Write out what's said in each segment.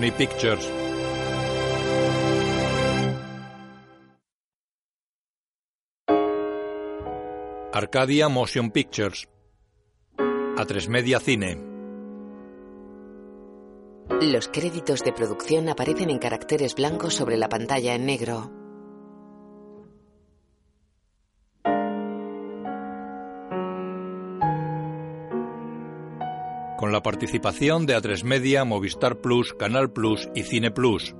Sony Pictures. Arcadia Motion Pictures. A3 Media Cine. Los créditos de producción aparecen en caracteres blancos sobre la pantalla en negro. Con la participación de A3 Media, Movistar Plus, Canal Plus y Cine Plus.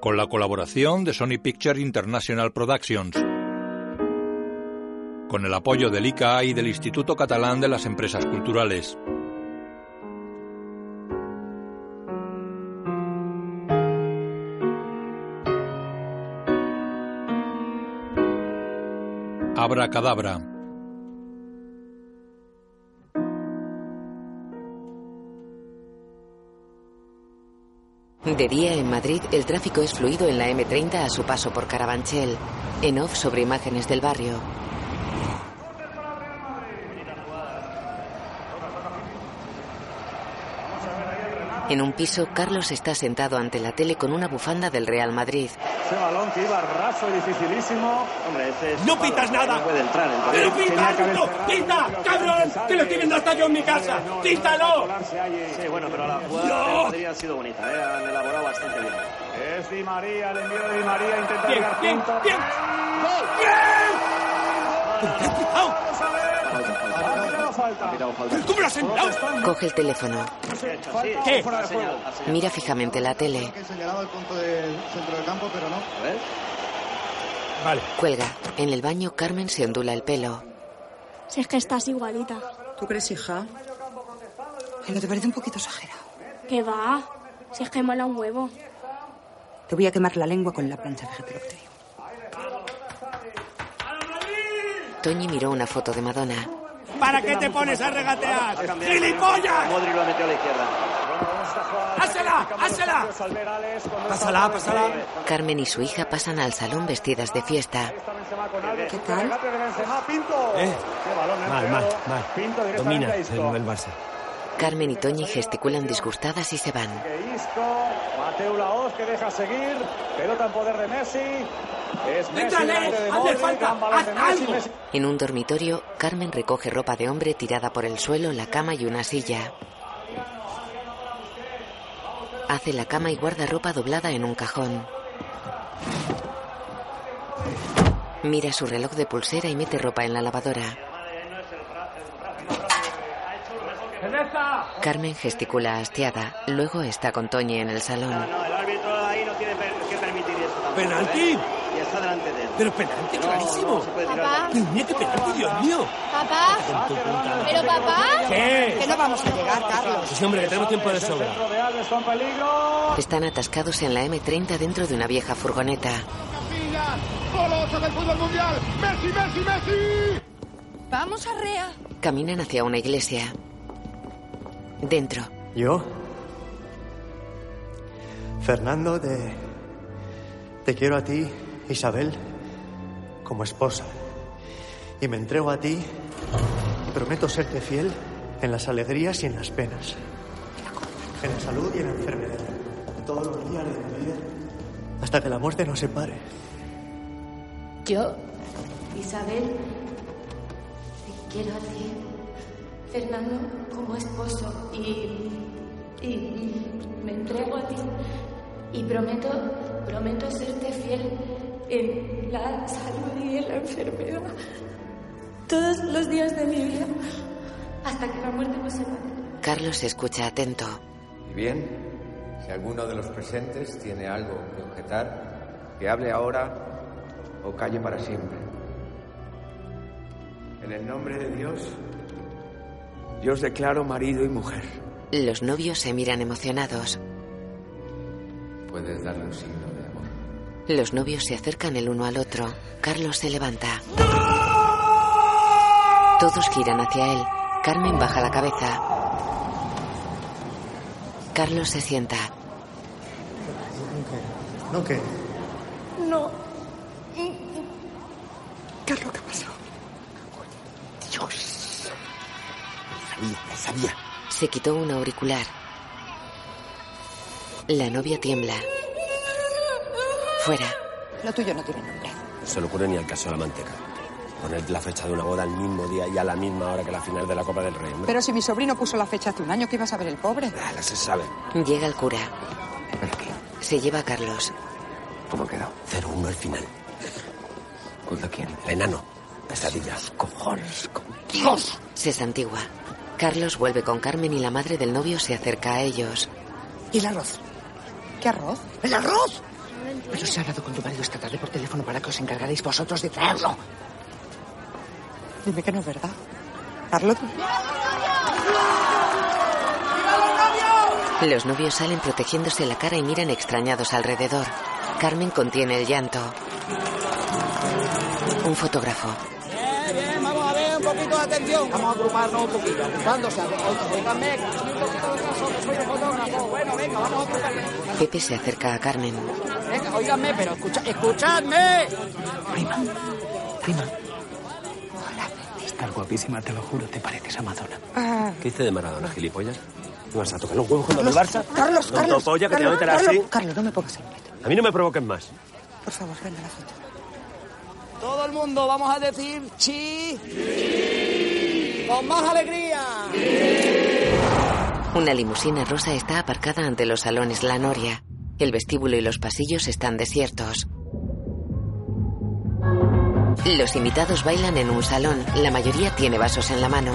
Con la colaboración de Sony Pictures International Productions. Con el apoyo del ICA y del Instituto Catalán de las Empresas Culturales. Abra Cadabra. De día en Madrid, el tráfico es fluido en la M30 a su paso por Carabanchel. En off sobre imágenes del barrio. En un piso, Carlos está sentado ante la tele con una bufanda del Real Madrid. Ese balón que iba raso y dificilísimo. Hombre, ese es ¡No pitas nada! No puede entrar. el ¡Pero cabrón! ¡Que lo estoy viendo hasta yo en mi casa! ¡Pítalo! Sí, bueno, pero la jugada ¡No! de Madrid ha sido bonita, ¿eh? han elaborado bastante bien. Es Di María, el envío de Di María, intenta Bien, llegar bien, punto. bien. ¿Pero qué has pitado? ¿Cómo lo has sentado? Coge el teléfono. ¿Qué? Mira fijamente la tele. He señalado el punto del centro del campo, pero no. Vale. Cuelga. En el baño, Carmen se ondula el pelo. Si es que estás igualita. ¿Tú crees, hija? Ay, ¿No te parece un poquito exagerado? ¿Qué va? Si es que mola un huevo. Te voy a quemar la lengua con la plancha, fíjate lo que te digo. Toñi miró una foto de Madonna. ¿Para qué te pones a regatear? ¡Gilipollas! Modric lo ha metido a la izquierda. ¡Hásela! ¡Hásela! Pásala, pásala. Carmen y su hija pasan al salón vestidas de fiesta. ¿Qué tal? ¿Eh? Mal, mal, mal. Domina el, el Barça. Carmen y Toñi gesticulan disgustadas y se van. Que Isco, Mateo Laoz que deja seguir. Pelota en poder de Messi. Es Messi de ¡Hazle Modric, falta! En un dormitorio, Carmen recoge ropa de hombre tirada por el suelo, la cama y una silla. Hace la cama y guarda ropa doblada en un cajón. Mira su reloj de pulsera y mete ropa en la lavadora. Carmen gesticula hastiada. Luego está con Toñi en el salón. No, el árbitro ahí no tiene que permitir tampoco, ¿Penalti? ¿eh? Y está delante de él. Pero penalti, No, clarísimo. no tirar Papá. Qué penalti, Dios mío. ¿Papá? ¿Pero papá? ¿Qué? Que no vamos a llegar, Carlos. Sí, hombre, que tenemos tiempo de sobra. Están atascados en la M30 dentro de una vieja furgoneta. Vamos a Rea. Caminan hacia una iglesia. Dentro, Yo, Fernando, te, te quiero a ti, Isabel, como esposa. Y me entrego a ti y prometo serte fiel en las alegrías y en las penas. En la salud y en la enfermedad. Todos los días de mi vida. Hasta que la muerte nos separe. Yo, Isabel, te quiero a ti, Fernando, como esposo y, y me entrego a ti y prometo, prometo serte fiel en la salud y en la enfermedad todos los días de mi vida hasta que la muerte nos separe. Carlos escucha atento. Y bien, si alguno de los presentes tiene algo que objetar, que hable ahora o calle para siempre. En el nombre de Dios, yo os declaro marido y mujer. Los novios se miran emocionados. Puedes darle un signo de amor. Los novios se acercan el uno al otro. Carlos se levanta. Todos giran hacia él. Carmen baja la cabeza. Carlos se sienta. ¿No qué? No. Carlos, ¿qué ha pasado? Sabía, sabía. Se quitó un auricular. La novia tiembla. Fuera. Lo tuyo no tiene nombre. No se le ocurre ni al caso de la manteca. Poner la fecha de una boda al mismo día y a la misma hora que la final de la Copa del Rey. hombre. Pero si mi sobrino puso la fecha hace un año, ¿qué iba a saber el pobre? Ah, no se sabe. Llega el cura. Se lleva a Carlos. ¿Cómo quedó? 0-1 al final. ¿Contra quién? El enano. Pesadilla. Cojones, con Dios. Se santigua. Carlos vuelve con Carmen y la madre del novio se acerca a ellos. ¿Y el arroz? ¿Qué arroz? ¡El arroz! Pero se ha hablado con tu marido esta tarde por teléfono para que os encargaréis vosotros de traerlo. Dime que no es verdad. Carlos. Los novios salen protegiéndose la cara y miran extrañados alrededor. Carmen contiene el llanto. Un fotógrafo. Bien, bien, vamos a ver un poquito de atención. Vamos a agruparnos un poquito, agrupándose. Oiganme, un poquito de caso, que soy el fotógrafo. Bueno, venga, vamos a agruparnos. Pepe se acerca a Carmen. Venga, oiganme, pero escucha, escuchadme. Prima. Prima. Estás guapísima, te lo juro, te pareces a Madonna. Ah, ¿Qué hice de Maradona, gilipollas? ¿Me vas a tocar los huevos con el Barça? Carlos, No, Carlos. polla, que te Carlos, voy a meter Carlos, así. Carlos, no me pongas en metro. A mí no me provoques más. Por favor, venga la foto. Todo el mundo vamos a decir chi. Con más alegría. Una limusina rosa está aparcada ante los salones La Noria. El vestíbulo y los pasillos están desiertos. Los invitados bailan en un salón. La mayoría tiene vasos en la mano.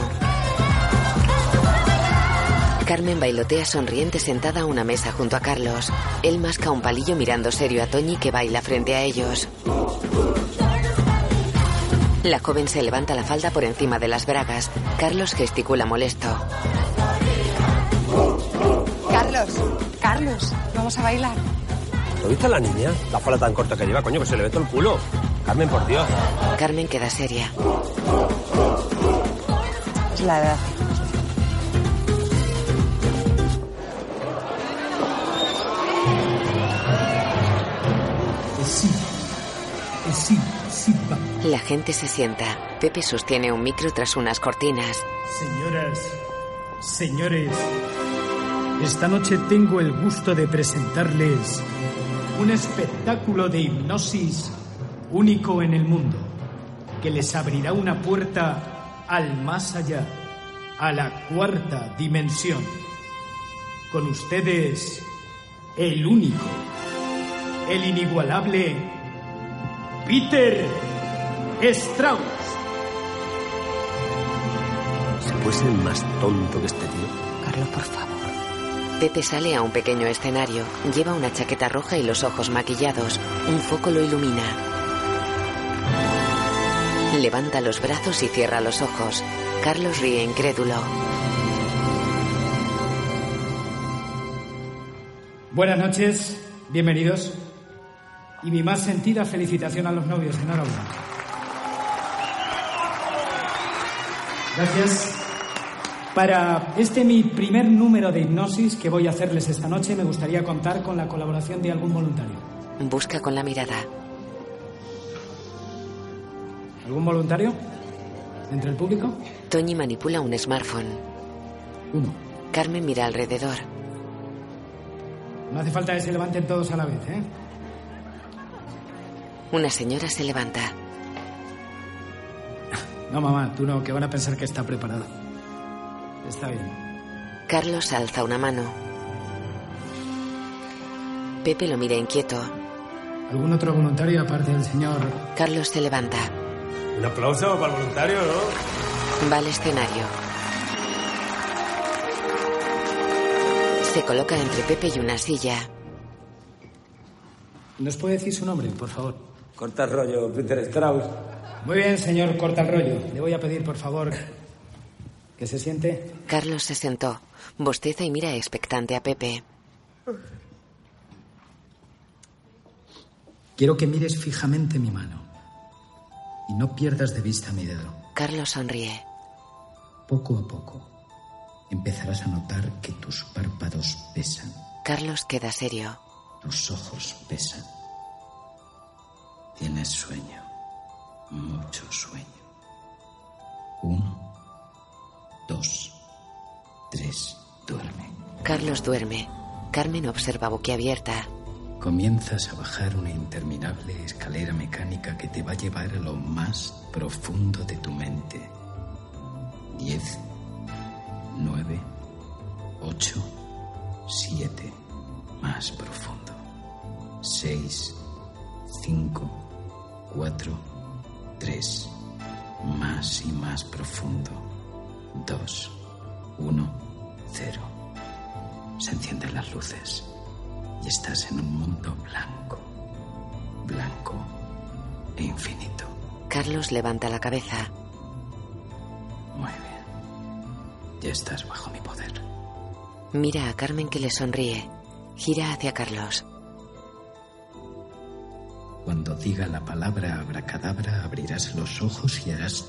Carmen bailotea sonriente sentada a una mesa junto a Carlos. Él masca un palillo mirando serio a Toñi que baila frente a ellos. La joven se levanta la falda por encima de las bragas. Carlos gesticula molesto. Carlos, Carlos, vamos a bailar. ¿Lo viste a la niña? La falda tan corta que lleva, coño, que se le ve todo el culo. Carmen, por Dios. Carmen queda seria. Es la edad. La gente se sienta. Pepe sostiene un micro tras unas cortinas. Señoras, señores, esta noche tengo el gusto de presentarles un espectáculo de hipnosis único en el mundo, que les abrirá una puerta al más allá, a la cuarta dimensión. Con ustedes, el único, el inigualable Peter Strauss. ¿Se puede ser más tonto que este tío? Carlos, por favor. Pepe sale a un pequeño escenario. Lleva una chaqueta roja y los ojos maquillados. Un foco lo ilumina. Levanta los brazos y cierra los ojos. Carlos ríe incrédulo. Buenas noches, bienvenidos. Y mi más sentida felicitación a los novios. Enhorabuena. Gracias. Para este mi primer número de hipnosis que voy a hacerles esta noche, me gustaría contar con la colaboración de algún voluntario. Busca con la mirada. ¿Algún voluntario? ¿Entre el público? Toñi manipula un smartphone. Uno. Carmen mira alrededor. No hace falta que se levanten todos a la vez, ¿eh? Una señora se levanta. No, mamá, tú no, que van a pensar que está preparado. Está bien. Carlos alza una mano. Pepe lo mira inquieto. ¿Algún otro voluntario aparte del señor? Carlos se levanta. Un aplauso para el voluntario, ¿no? Va al escenario. Se coloca entre Pepe y una silla. ¿Nos puede decir su nombre, por favor? Corta rollo, Peter Strauss. Muy bien, señor Corta el rollo. Le voy a pedir, por favor, que se siente. Carlos se sentó. Bosteza y mira expectante a Pepe. Quiero que mires fijamente mi mano. Y no pierdas de vista mi dedo. Carlos sonríe. Poco a poco empezarás a notar que tus párpados pesan, Carlos queda serio. tus ojos pesan. Tienes sueño, mucho sueño. Uno, dos, tres, duerme. Carlos duerme. Carmen observa boquiabierta. Comienzas a bajar una interminable escalera mecánica que te va a llevar a lo más profundo de tu mente. Diez, nueve, ocho, siete, más profundo. Seis, cinco, cuatro, tres, más y más profundo. Dos, uno, cero. Se encienden las luces y estás en un mundo blanco, blanco e infinito. Carlos levanta la cabeza. Muy bien. Ya estás bajo mi poder. Mira a Carmen que le sonríe. Gira hacia Carlos. Cuando diga la palabra abracadabra, abrirás los ojos y harás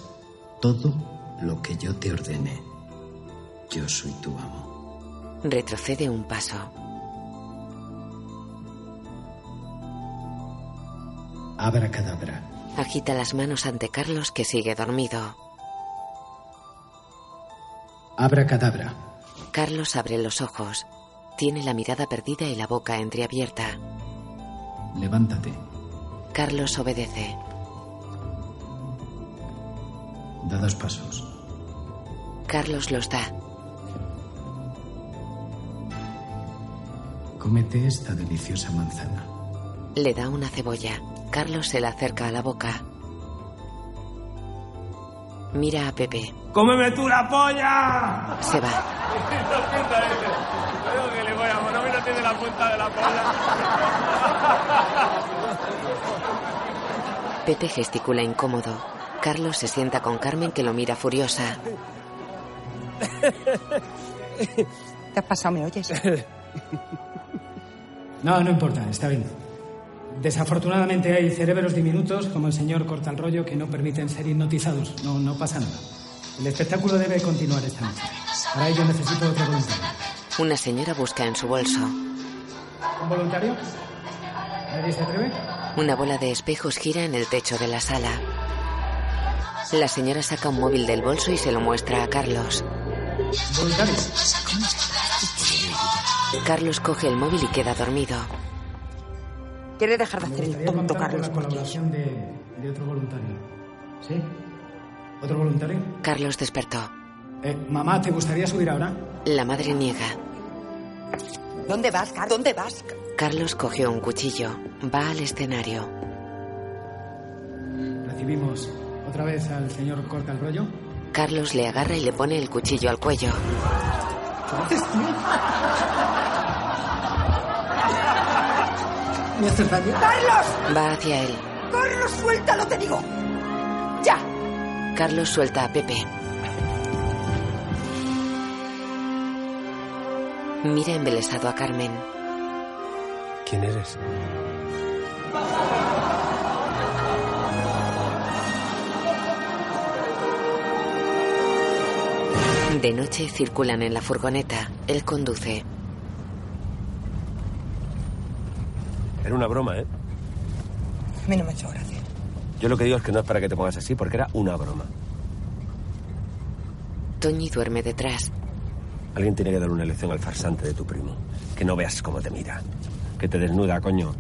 todo lo que yo te ordene. Yo soy tu amo. Retrocede un paso. Abracadabra. Agita las manos ante Carlos que sigue dormido. Abracadabra. Carlos abre los ojos. Tiene la mirada perdida y la boca entreabierta. Levántate. Carlos obedece. Da dos pasos. Carlos los da. Cómete esta deliciosa manzana. Le da una cebolla. Carlos se la acerca a la boca. Mira a Pepe. ¡Cómeme tú la polla! Se va. Creo que le voy a poner, no tiene la punta de la polla. Pepe gesticula incómodo. Carlos se sienta con Carmen que lo mira furiosa. ¿Te has pasado? ¿Me oyes? No, no importa, está bien. Desafortunadamente hay cerebros diminutos como el señor Cortalrollo que no permiten ser hipnotizados. No, no pasa nada. El espectáculo debe continuar esta noche. Para ello necesito otro voluntario. Una señora busca en su bolso. ¿Un voluntario? ¿Nadie se atreve? Una bola de espejos gira en el techo de la sala. La señora saca un móvil del bolso y se lo muestra a Carlos. ¿Voluntario? Carlos coge el móvil y queda dormido. ¿Quiere dejar de hacer el tonto, Carlos? de, de otro voluntario. ¿Sí? ¿Otro voluntario? Carlos despertó. Eh, mamá, ¿te gustaría subir ahora? La madre niega. ¿Dónde vas, Carlos? ¿Dónde vas? Carlos cogió un cuchillo. Va al escenario. Recibimos otra vez al señor Cortalrollo. Carlos le agarra y le pone el cuchillo al cuello. ¿Qué haces tú? ¿Me haces daño? ¡Carlos! Va hacia él. ¡Carlos, suéltalo, te digo! ¡Ya! Carlos suelta a Pepe. Mira embelesado a Carmen. ¿Quién eres? De noche circulan en la furgoneta. Él conduce. Era una broma, ¿eh? A mí no me ha hecho gracia. Yo lo que digo es que no es para que te pongas así, porque era una broma. Toñi duerme detrás. Alguien tiene que dar una lección al farsante de tu primo. Que no veas cómo te mira. Que te desnuda, coño.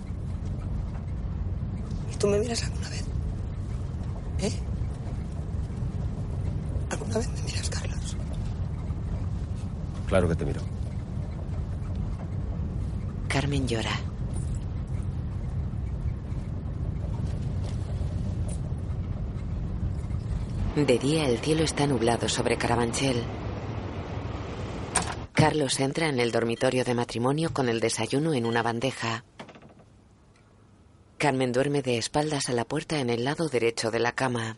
¿Y tú me miras alguna vez? ¿Eh? ¿Alguna vez me miras, Carlos? Claro que te miro. Carmen llora. De día el cielo está nublado sobre Carabanchel. Carlos entra en el dormitorio de matrimonio con el desayuno en una bandeja. Carmen duerme de espaldas a la puerta en el lado derecho de la cama.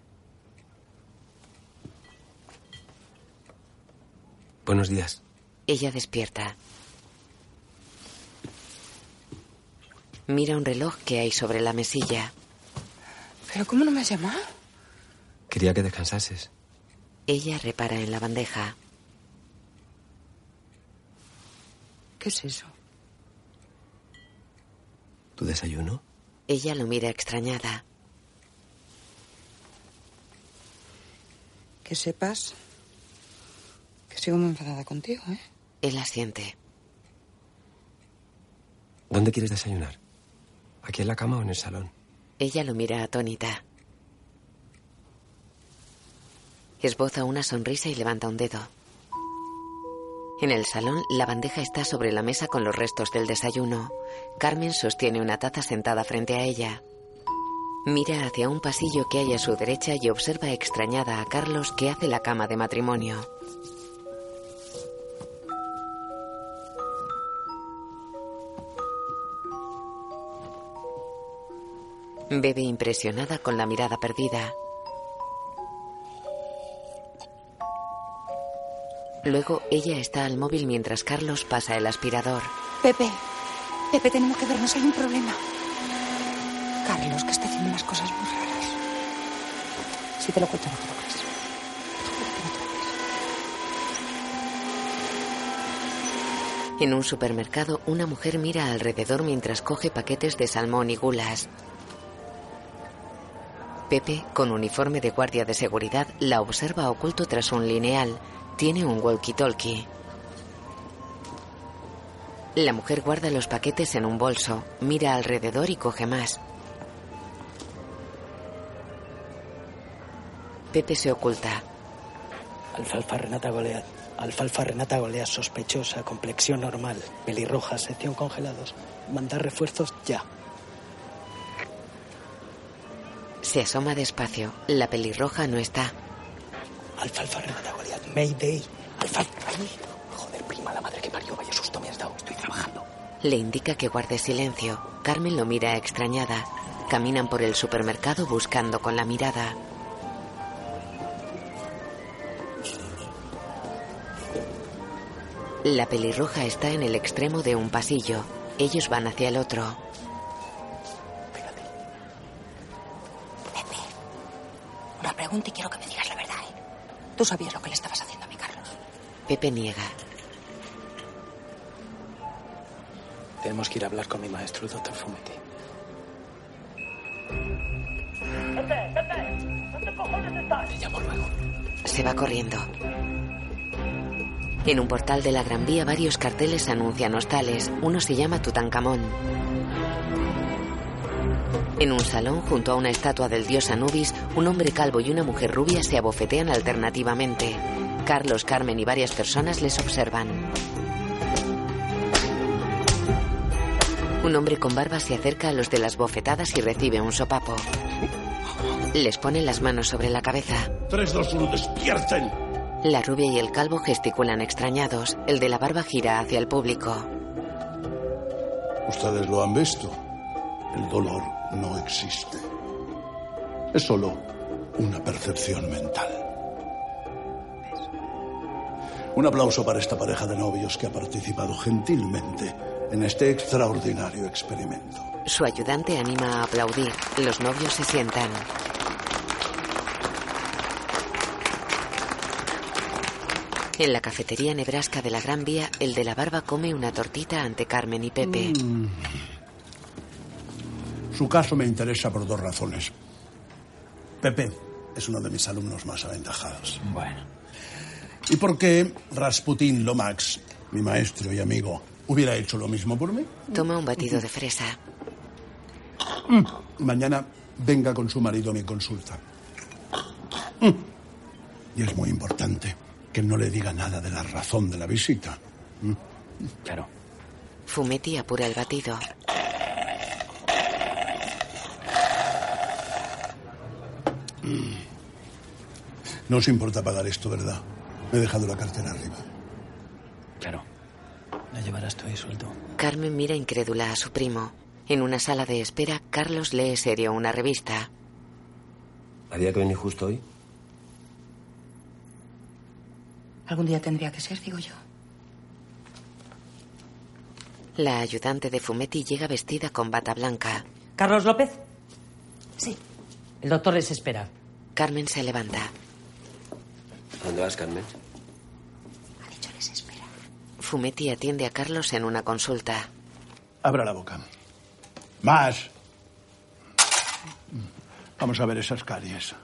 Buenos días. Ella despierta. Mira un reloj que hay sobre la mesilla. ¿Pero cómo no me has llamado? Quería que descansases. Ella repara en la bandeja. ¿Qué es eso? ¿Tu desayuno? Ella lo mira extrañada. Que sepas que sigo muy enfadada contigo, ¿eh? Él asiente. ¿Dónde quieres desayunar? ¿Aquí en la cama o en el salón? Ella lo mira atónita. Esboza una sonrisa y levanta un dedo. En el salón, la bandeja está sobre la mesa con los restos del desayuno. Carmen sostiene una taza sentada frente a ella. Mira hacia un pasillo que hay a su derecha y observa extrañada a Carlos que hace la cama de matrimonio. Bebe impresionada con la mirada perdida. Luego ella está al móvil mientras Carlos pasa el aspirador. Pepe, Pepe, tenemos que vernos, hay un problema. Carlos, que está haciendo unas cosas muy raras. Si te lo cuento, no te lo crees. En un supermercado, una mujer mira alrededor mientras coge paquetes de salmón y gulas. Pepe, con uniforme de guardia de seguridad, la observa oculto tras un lineal. Tiene un walkie-talkie. La mujer guarda los paquetes en un bolso, mira alrededor y coge más. Pepe se oculta. Alfalfa Renata Goliat. Alfalfa Renata Goliat sospechosa, complexión normal, pelirroja, sección congelados. Mandar refuerzos ya. Se asoma despacio. La pelirroja no está. Alfalfa Renata. Mayday. Joder, prima, la madre que parió. Vaya susto me has dado. Estoy trabajando. Le indica que guarde silencio. Carmen lo mira extrañada. Caminan por el supermercado buscando con la mirada. La pelirroja está en el extremo de un pasillo. Ellos van hacia el otro. Una pregunta y quiero que me digas la. Tú sabías lo que le estabas haciendo a mi Carlos. Pepe niega. Tenemos que ir a hablar con mi maestro, el doctor Fumetti. Pepe, Pepe, ¿dónde cojones estás? Te llamo luego. Se va corriendo. En un portal de la Gran Vía varios carteles anuncian hostales. Uno se llama Tutankamón. En un salón, junto a una estatua del dios Anubis, un hombre calvo y una mujer rubia se abofetean alternativamente. Carlos, Carmen y varias personas les observan. Un hombre con barba se acerca a los de las bofetadas y recibe un sopapo. Les pone las manos sobre la cabeza. 3, 2, 1, despierten. La rubia y el calvo gesticulan extrañados. El de la barba gira hacia el público. Ustedes lo han visto. El dolor no existe. Es solo una percepción mental. Un aplauso para esta pareja de novios que ha participado gentilmente en este extraordinario experimento. Su ayudante anima a aplaudir. Los novios se sientan. En la cafetería Nebraska de la Gran Vía, el de la barba come una tortita ante Carmen y Pepe. Mm. Su caso me interesa por dos razones. Pepe es uno de mis alumnos más aventajados. Bueno. Y porque Rasputín Lomax, mi maestro y amigo, hubiera hecho lo mismo por mí. Toma un batido de fresa. Mm. Mañana venga con su marido a mi consulta. Mm. Y es muy importante que no le diga nada de la razón de la visita. Mm. Claro. Fumetti apura el batido. No os importa pagar esto, ¿verdad? Me he dejado la cartera arriba. Claro. La llevarás tú y suelto. Carmen mira incrédula a su primo. En una sala de espera, Carlos lee serio una revista. ¿Había que venir justo hoy? Algún día tendría que ser, digo yo. La ayudante de Fumetti llega vestida con bata blanca. ¿Carlos López? Sí. El doctor les espera. Carmen se levanta. ¿A dónde vas, Carmen? Ha dicho les espera. Fumetti atiende a Carlos en una consulta. Abra la boca. Más. Vamos a ver esas caries.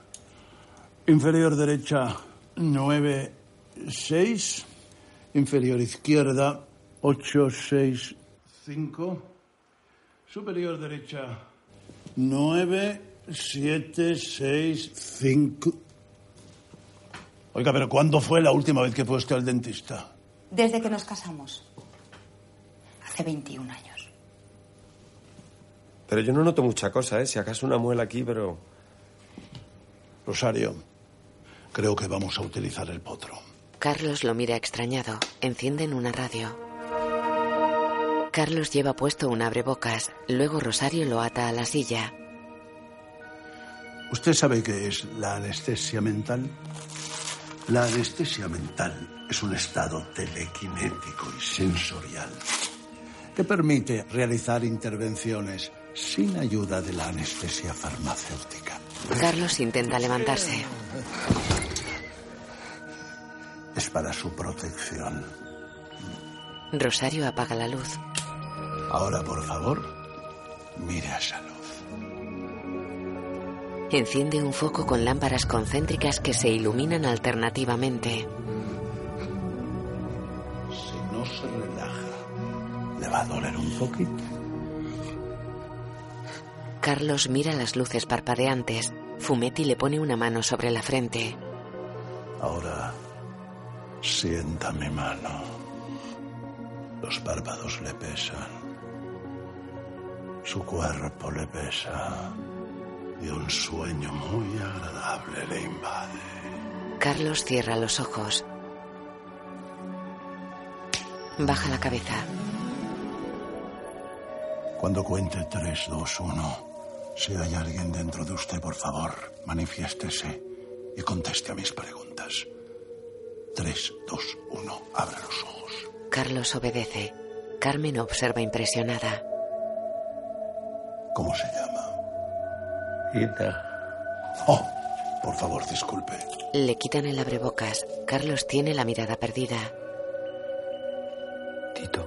Inferior derecha, 9, 6. Inferior izquierda, 8, 6, 5. Superior derecha. Nueve, siete, seis, cinco. Oiga, pero ¿cuándo fue la última vez que fue usted al dentista? Desde que nos casamos. Hace 21 años. Pero yo no noto mucha cosa, ¿eh? Si acaso una muela aquí, pero... Rosario, creo que vamos a utilizar el potro. Carlos lo mira extrañado. Encienden una radio. Carlos lleva puesto un abrebocas. Luego Rosario lo ata a la silla. ¿Usted sabe qué es la anestesia mental? La anestesia mental es un estado telequinético y sensorial que permite realizar intervenciones sin ayuda de la anestesia farmacéutica. Carlos intenta levantarse. Es para su protección. Rosario apaga la luz. Ahora, por favor, mire a luz. Enciende un foco con lámparas concéntricas que se iluminan alternativamente. Si no se relaja, le va a doler un poquito. Carlos mira las luces parpadeantes. Fumetti le pone una mano sobre la frente. Ahora, sienta mi mano. Los párpados le pesan. Su cuerpo le pesa. Y un sueño muy agradable le invade. Carlos cierra los ojos. Baja la cabeza. Cuando cuente 3, 2, 1, si hay alguien dentro de usted, por favor, manifiéstese y conteste a mis preguntas. 3, 2, 1, abre los ojos. Carlos obedece. Carmen observa impresionada. ¿Cómo se llama? Quita. Oh, por favor, disculpe. Le quitan el abrebocas. Carlos tiene la mirada perdida. Tito.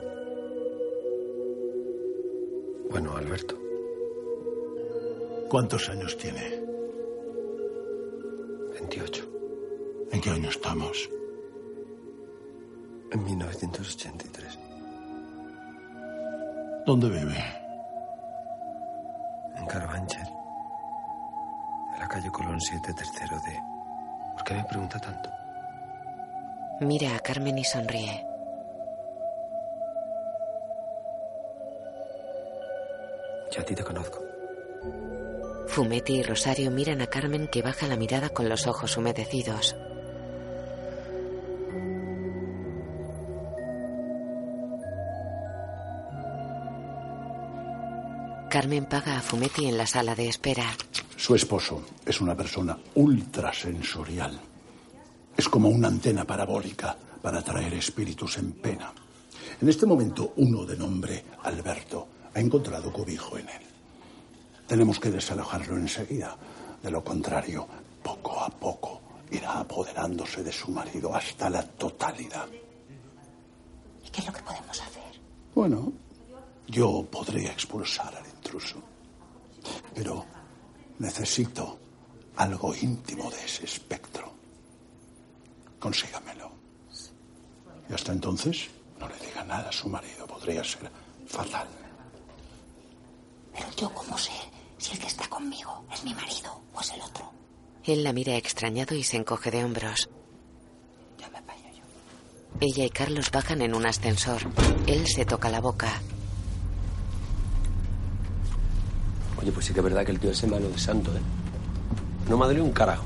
Bueno, Alberto. ¿Cuántos años tiene? 28. ¿En qué año estamos? En 1983. ¿Dónde vive? En Carabanchel. En la calle Colón 7, tercero D. ¿Por qué me pregunta tanto? Mira a Carmen y sonríe. Yo a ti te conozco. Fumetti y Rosario miran a Carmen que baja la mirada con los ojos humedecidos. Carmen paga a Fumetti en la sala de espera. Su esposo es una persona ultrasensorial. Es como una antena parabólica para atraer espíritus en pena. En este momento, uno de nombre Alberto ha encontrado cobijo en él. Tenemos que desalojarlo enseguida. De lo contrario, poco a poco irá apoderándose de su marido hasta la totalidad. ¿Y qué es lo que podemos hacer? Bueno, yo podría expulsar al intruso. Pero necesito algo íntimo de ese espectro. Consígamelo. Y hasta entonces, no le diga nada a su marido. Podría ser fatal. Pero yo, ¿cómo sé si el que está conmigo es mi marido o es el otro? Él la mira extrañado y se encoge de hombros. Ella y Carlos bajan en un ascensor. Él se toca la boca. Oye, pues sí que es verdad que el tío ese mano de santo, ¿eh? No me ha dolido un carajo.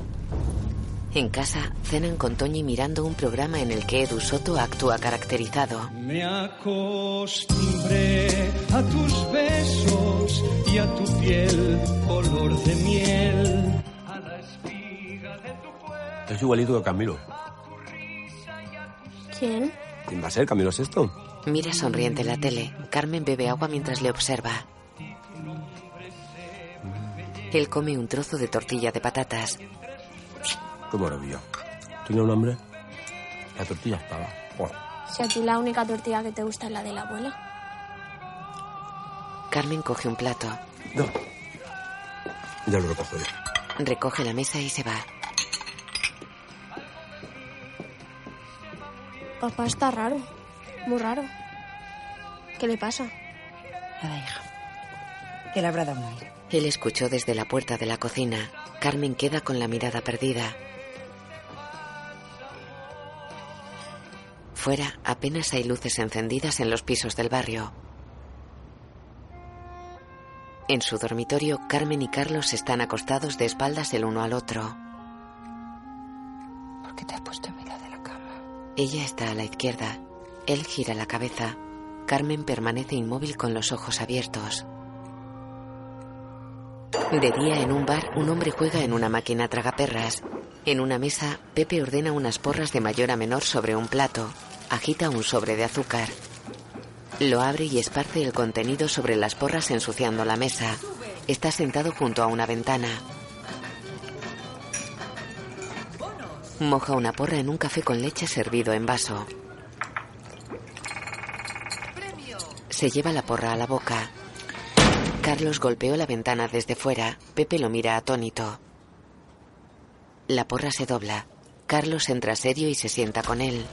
En casa, cenan con Toñi mirando un programa en el que Edu Soto actúa caracterizado. Me acostumbré a tus besos y a tu piel color de miel. A la espiga de tu cuerpo. Es igualito que Camilo. ¿Quién? ¿Quién va a ser? ¿Camilo Sexto? Mira sonriente la tele. Carmen bebe agua mientras le observa. Él come un trozo de tortilla de patatas. Qué maravilla. ¿Tiene un hambre? La tortilla estaba. Si a ti la única tortilla que te gusta es la de la abuela. Carmen coge un plato. No. Ya lo recojo yo. Recoge la mesa y se va. Papá está raro. Muy raro. ¿Qué le pasa? Nada, hija. que le habrá dado un aire. Él escuchó desde la puerta de la cocina. Carmen queda con la mirada perdida. Fuera apenas hay luces encendidas en los pisos del barrio. En su dormitorio, Carmen y Carlos están acostados de espaldas el uno al otro. ¿Por qué te has puesto en mitad de la cama? Ella está a la izquierda. Él gira la cabeza. Carmen permanece inmóvil con los ojos abiertos. De día en un bar, un hombre juega en una máquina tragaperras. En una mesa, Pepe ordena unas porras de mayor a menor sobre un plato. Agita un sobre de azúcar. Lo abre y esparce el contenido sobre las porras ensuciando la mesa. Está sentado junto a una ventana. Moja una porra en un café con leche servido en vaso. Se lleva la porra a la boca. Carlos golpeó la ventana desde fuera. Pepe lo mira atónito. La porra se dobla. Carlos entra serio y se sienta con él.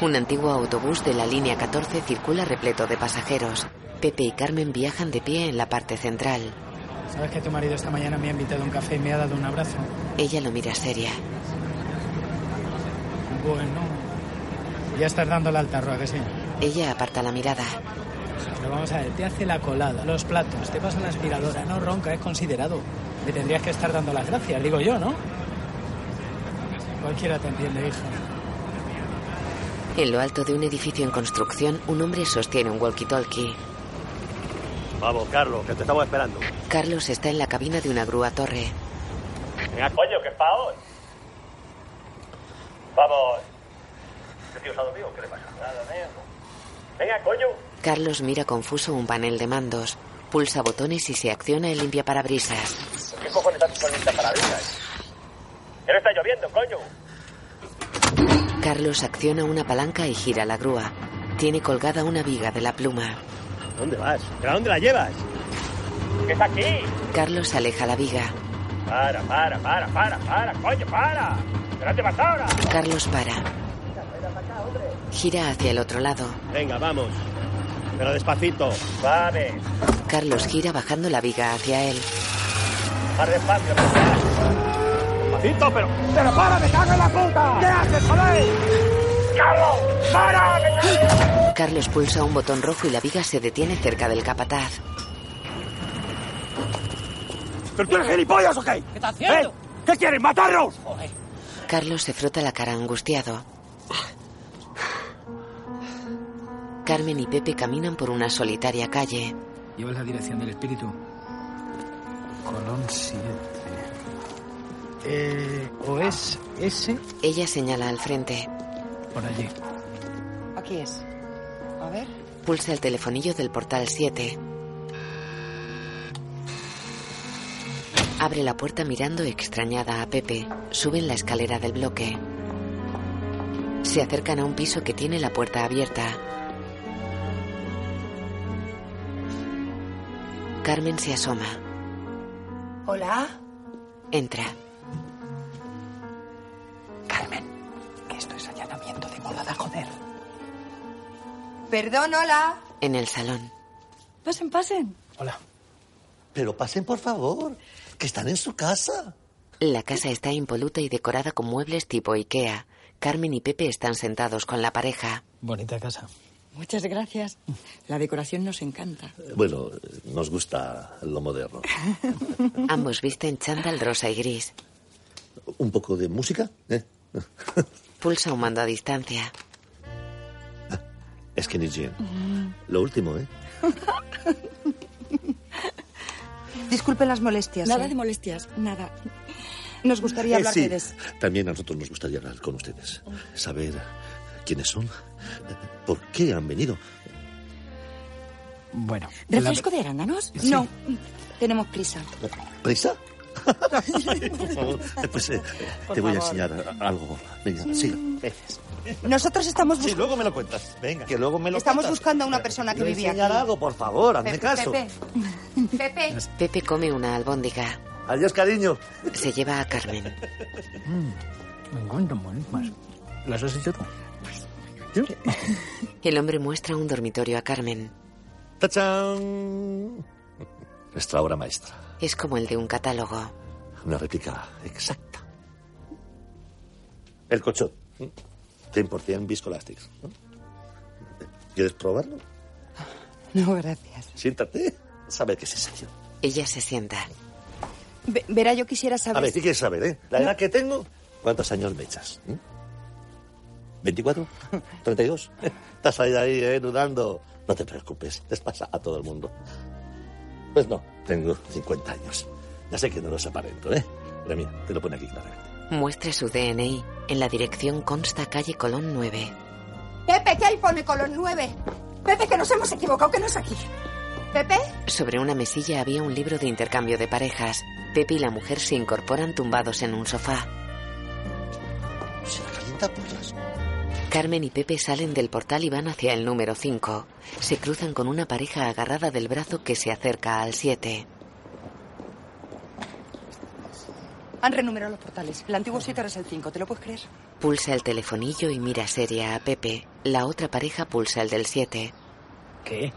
Un antiguo autobús de la línea 14 circula repleto de pasajeros. Pepe y Carmen viajan de pie en la parte central. ¿Sabes que tu marido esta mañana me ha invitado a un café y me ha dado un abrazo? Ella lo mira seria. Bueno, ya estás dando la alta, ¿a que sí? Ella aparta la mirada. Pero vamos a ver, te hace la colada, los platos, te pasa la aspiradora, no ronca, es considerado. Me tendrías que estar dando las gracias, digo yo, ¿no? Cualquiera te entiende, hija. En lo alto de un edificio en construcción, un hombre sostiene un walkie-talkie. Vamos, Carlos, que te estamos esperando. Carlos está en la cabina de una grúa torre. Venga, coño, que es pa' hoy. Vamos. ¿Este tío se ha dormido? ¿Qué le pasa? Nada. Venga, coño. Carlos mira confuso un panel de mandos. Pulsa botones y se acciona el limpiaparabrisas. ¿Qué cojones estás con esta parabrisas? ¿Qué no está lloviendo, coño? Carlos acciona una palanca y gira la grúa. Tiene colgada una viga de la pluma. ¿Dónde vas? ¿Pero a dónde la llevas? ¿Qué está aquí? Carlos aleja la viga. Para, para, para, para, para, coño, para. ¿Pero vas ahora? Carlos para. Gira hacia el otro lado. Venga, vamos. Pero despacito. Vale. Carlos gira bajando la viga hacia él. Más despacio, Despacito, pero... ¡Pero para, me cago en la puta! ¿Qué haces, joder? ¡Carlos! ¡Para! Carlos pulsa un botón rojo y la viga se detiene cerca del capataz. ¿Pero tú eres gilipollas o qué? ¿Qué estás haciendo? ¿Eh? ¿Qué quieres, matarnos? Joder. Carlos se frota la cara angustiado. Carmen y Pepe caminan por una solitaria calle. ¿Llevas la dirección del espíritu? Colón 7. Eh, ¿O es ese? Ella señala al frente. Por allí. Aquí es. A ver. Pulsa el telefonillo del portal 7. Abre la puerta mirando extrañada a Pepe. Suben la escalera del bloque. Se acercan a un piso que tiene la puerta abierta. Carmen se asoma. Hola. Entra. Carmen, que esto es allanamiento de morada, joder. Perdón, hola. En el salón. Pasen, pasen. Hola. Pero pasen, por favor, que están en su casa. La casa está impoluta y decorada con muebles tipo Ikea. Carmen y Pepe están sentados con la pareja. Bonita casa. Muchas gracias. La decoración nos encanta. Bueno, nos gusta lo moderno. Ambos visten chándal rosa y gris. ¿Un poco de música? ¿Eh? Pulsa un mando a distancia. Skinny Jean. Lo último, ¿eh? Disculpen las molestias. Nada ¿eh? de molestias, nada. Nos gustaría Eh, hablar sí, de des- también a nosotros nos gustaría hablar con ustedes. Saber quiénes son, por qué han venido. Bueno. ¿Refresco de arándanos? Sí. No. Tenemos prisa. ¿Prisa? por favor. Pues eh, te voy a enseñar algo. Venga, siga. Nosotros estamos Sí, buscando. luego me lo cuentas. Venga, que luego me lo Estamos cuentas. buscando a una persona que vivía enseñar aquí. algo, por favor, hazme Pepe, caso. Pepe. Pepe. Pepe come una albóndiga. Adiós, cariño. Se lleva a Carmen. Me encuentran buenísimas. ¿Las has hecho tú? El hombre muestra un dormitorio a Carmen. ¡Tachán! Nuestra obra maestra. Es como el de un catálogo. Una réplica exacta. El colchón. 100% viscoelastics. ¿Quieres probarlo? No, gracias. Siéntate. Sabe que es serio. Ella se sienta. Ve- verá, yo quisiera saber. A ver, ¿qué si- quieres saber, eh? La edad que tengo, ¿cuántos años me echas? ¿Mm? ¿24? ¿32? Estás ahí, ahí, eh, dudando. No te preocupes, les pasa a todo el mundo. Pues no, tengo 50 años. Ya sé que no los aparento, ¿eh? Pero mira, te lo pone aquí claramente. Muestra su DNI. En la dirección consta calle Colón 9. Pepe, ¿qué ahí pone Colón 9? Pepe, que nos hemos equivocado, que no es aquí. Pepe, Sobre una mesilla había un libro de intercambio de parejas. Pepe y la mujer se incorporan tumbados en un sofá. Se calienta por las... Carmen y Pepe salen del portal y van hacia el número 5. Se cruzan con una pareja agarrada del brazo que se acerca al 7. han renumerado los portales. El antiguo 7 ahora es el 5, ¿te lo puedes creer? Pulsa el telefonillo y mira seria a Pepe. La otra pareja pulsa el del 7. ¿Qué?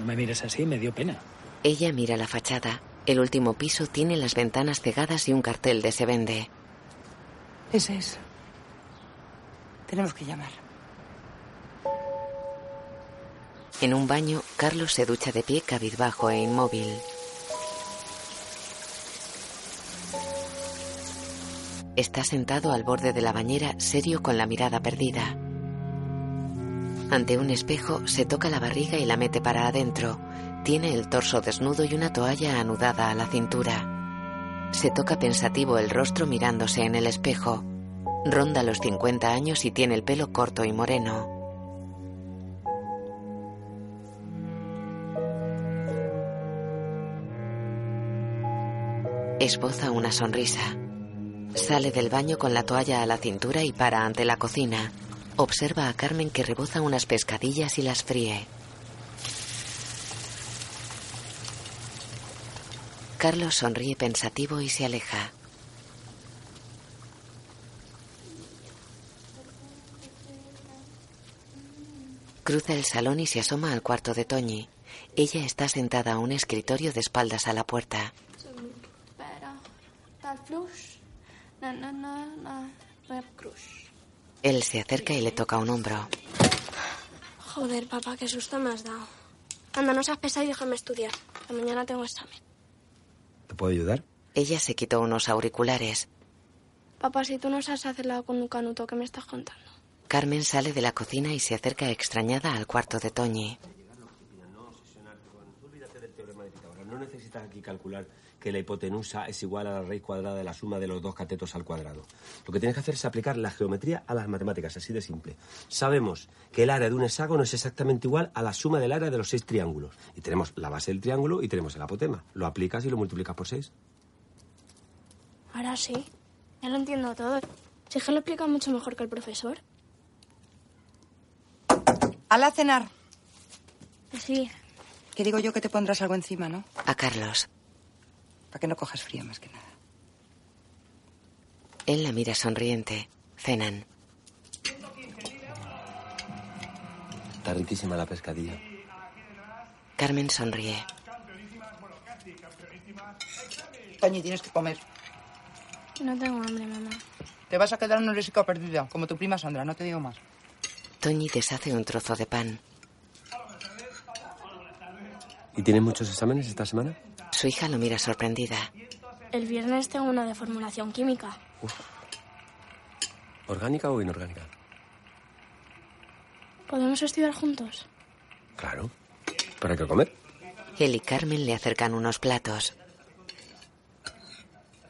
No me mires así, me dio pena. Ella mira la fachada. El último piso tiene las ventanas cegadas y un cartel de se vende. Ese es. Tenemos que llamar. En un baño, Carlos se ducha de pie cabizbajo e inmóvil. Está sentado al borde de la bañera, serio con la mirada perdida. Ante un espejo, se toca la barriga y la mete para adentro. Tiene el torso desnudo y una toalla anudada a la cintura. Se toca pensativo el rostro mirándose en el espejo. Ronda los 50 años y tiene el pelo corto y moreno. Esboza una sonrisa. Sale del baño con la toalla a la cintura y para ante la cocina. Observa a Carmen que reboza unas pescadillas y las fríe. Carlos sonríe pensativo y se aleja. Cruza el salón y se asoma al cuarto de Toñi. Ella está sentada a un escritorio de espaldas a la puerta. Espera. Tal flux. Na, na, na, na. Rep cruz. Él se acerca y le toca un hombro. Joder, papá, qué susto me has dado. Anda, no seas pesado y déjame estudiar. Mañana tengo examen. ¿Te puedo ayudar? Ella se quitó unos auriculares. Papá, si tú no sabes hacerla con un canuto, ¿qué me estás contando? Carmen sale de la cocina y se acerca extrañada al cuarto de Toñi. Olvídate del teorema de Pitágoras. No necesitas aquí calcular que la hipotenusa es igual a la raíz cuadrada de la suma de los dos catetos al cuadrado. Lo que tienes que hacer es aplicar la geometría a las matemáticas, así de simple. Sabemos que el área de un hexágono es exactamente igual a la suma del área de los seis triángulos. Y tenemos la base del triángulo y tenemos el apotema. Lo aplicas y lo multiplicas por seis. Ahora sí. Ya lo entiendo todo. Si es que lo explica mucho mejor que el profesor. Al a cenar. Sí. Que digo yo que te pondrás algo encima, ¿no? A Carlos. Para que no cojas frío más que nada. Él la mira sonriente. Cenan. Está riquísima la pescadilla. Carmen sonríe. Toñi, tienes que comer. No tengo hambre, mamá. Te vas a quedar una risica perdida, como tu prima Sandra, no te digo más. Toñi deshace un trozo de pan. ¿Y tienes muchos exámenes esta semana? Su hija lo mira sorprendida. El viernes tengo una de formulación química. ¿Orgánica o inorgánica? ¿Podemos estudiar juntos? Claro. ¿Para qué comer? Él y Carmen le acercan unos platos.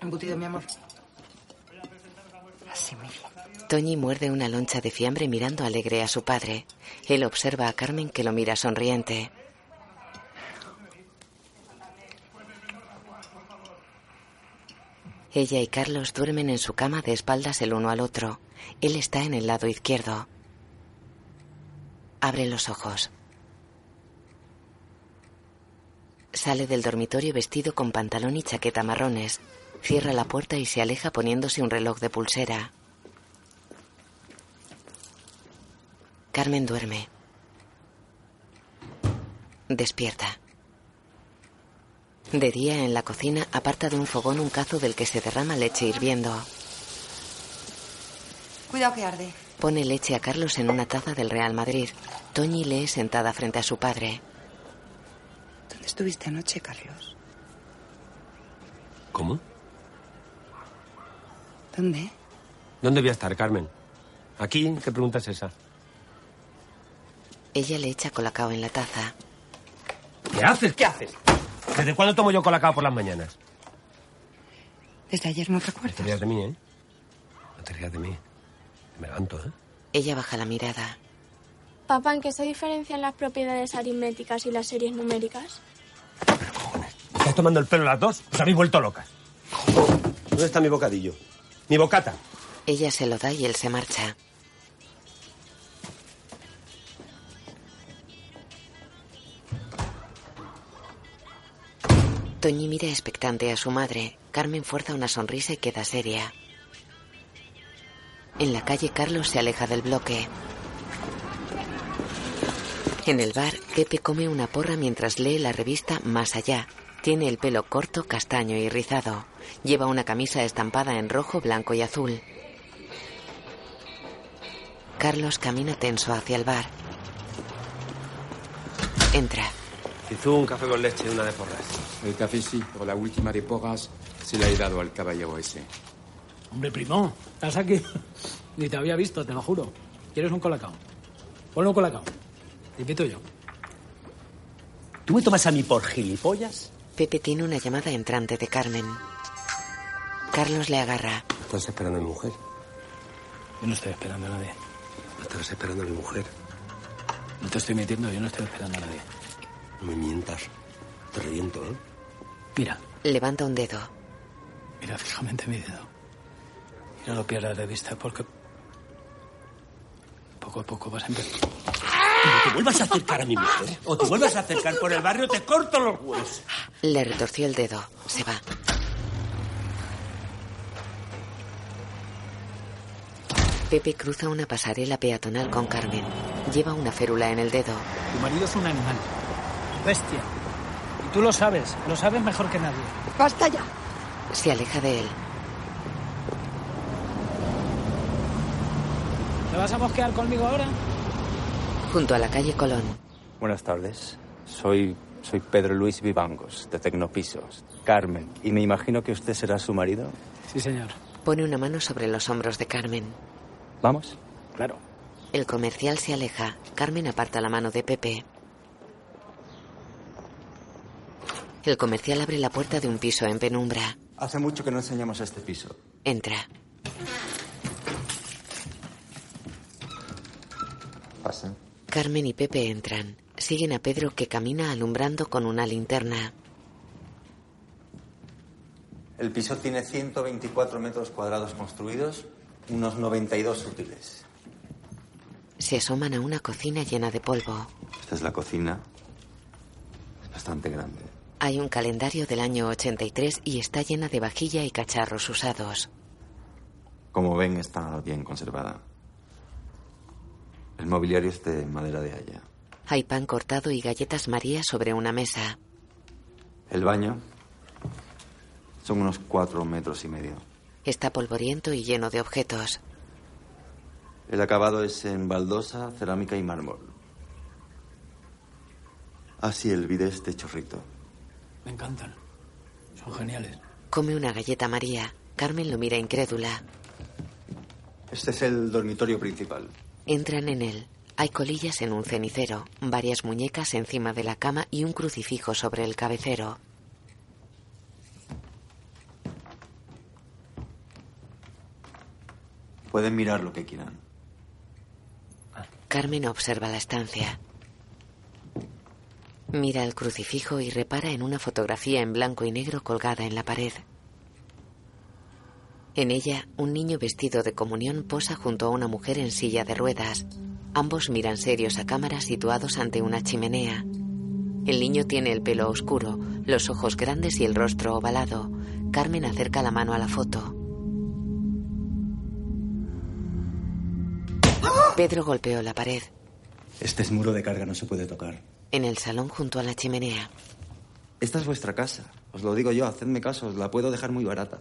Embutido, mi amor. Así, muy bien. Toñi muerde una loncha de fiambre mirando alegre a su padre. Él observa a Carmen que lo mira sonriente. Ella y Carlos duermen en su cama de espaldas el uno al otro. Él está en el lado izquierdo. Abre los ojos. Sale del dormitorio vestido con pantalón y chaqueta marrones. Cierra la puerta y se aleja poniéndose un reloj de pulsera. Carmen duerme. Despierta. De día en la cocina aparta de un fogón un cazo del que se derrama leche hirviendo. Cuidado que arde. Pone leche a Carlos en una taza del Real Madrid. Toñi lee sentada frente a su padre. ¿Dónde estuviste anoche, Carlos? ¿Cómo? ¿Dónde? ¿Dónde voy a estar, Carmen? ¿Aquí? ¿Qué pregunta es esa? Ella le echa colacao en la taza. ¿Qué haces? ¿Qué haces? ¿Desde cuándo tomo yo colacao por las mañanas? Desde ayer no No te recuerdo. rías de mí, ¿eh? No te rías de mí. Me levanto, ¿eh? Ella baja la mirada. Papá, ¿en qué se diferencian las propiedades aritméticas y las series numéricas? ¿Me ¿Estás tomando el pelo las dos? Os habéis vuelto locas. ¿Dónde está mi bocadillo? Mi bocata. Ella se lo da y él se marcha. Toñi mira expectante a su madre. Carmen fuerza una sonrisa y queda seria. En la calle, Carlos se aleja del bloque. En el bar, Pepe come una porra mientras lee la revista Más Allá. Tiene el pelo corto, castaño y rizado. Lleva una camisa estampada en rojo, blanco y azul. Carlos camina tenso hacia el bar. Entra. Hizo un café con leche y una de porras. El café sí, pero la última de porras se la he dado al caballero ese. Hombre, primo, ¿estás aquí? Ni te había visto, te lo juro. ¿Quieres un colacao? Ponle un colacao. Te invito yo. ¿Tú me tomas a mí por gilipollas? Pepe tiene una llamada entrante de Carmen. Carlos le agarra. ¿Estás esperando a mi mujer? Yo no estoy esperando a nadie. ¿Estás esperando a mi mujer? No te estoy mintiendo, yo no estoy esperando a nadie. No me mientas. Te reviento, ¿eh? Mira, Levanta un dedo. mira fijamente mi dedo. Y no lo pierdas de vista porque poco a poco vas a empezar. Como te vuelvas a acercar a mi mujer o te vuelvas a acercar por el barrio, te corto los huevos. Le retorció el dedo. Se va. Pepe cruza una pasarela peatonal con Carmen. Lleva una férula en el dedo. Tu marido es un animal. Bestia. Y tú lo sabes, lo sabes mejor que nadie. ¡Basta ya! Se aleja de él. ¿Te vas a mosquear conmigo ahora? Junto a la calle Colón. Buenas tardes. Soy, soy Pedro Luis Vivangos, de Tecnopisos. Carmen, y me imagino que usted será su marido. Sí, señor. Pone una mano sobre los hombros de Carmen. ¿Vamos? Claro. El comercial se aleja. Carmen aparta la mano de Pepe. El comercial abre la puerta de un piso en penumbra. Hace mucho que no enseñamos este piso. Entra. Pasen. Carmen y Pepe entran. Siguen a Pedro que camina alumbrando con una linterna. El piso tiene 124 metros cuadrados construidos, unos 92 útiles. Se asoman a una cocina llena de polvo. Esta es la cocina. Es bastante grande. Hay un calendario del año 83 y está llena de vajilla y cacharros usados. Como ven, está bien conservada. El mobiliario es de madera de haya. Hay pan cortado y galletas María sobre una mesa. El baño son unos cuatro metros y medio. Está polvoriento y lleno de objetos. El acabado es en baldosa, cerámica y mármol. Así el vide es de chorrito. Me encantan. Son geniales. Come una galleta María. Carmen lo mira incrédula. Este es el dormitorio principal. Entran en él. Hay colillas en un cenicero, varias muñecas encima de la cama y un crucifijo sobre el cabecero. Pueden mirar lo que quieran. Carmen observa la estancia. Mira el crucifijo y repara en una fotografía en blanco y negro colgada en la pared. En ella, un niño vestido de comunión posa junto a una mujer en silla de ruedas. Ambos miran serios a cámara situados ante una chimenea. El niño tiene el pelo oscuro, los ojos grandes y el rostro ovalado. Carmen acerca la mano a la foto. Pedro golpeó la pared. Este es muro de carga, no se puede tocar. En el salón junto a la chimenea. Esta es vuestra casa. Os lo digo yo, hacedme caso, os la puedo dejar muy barata.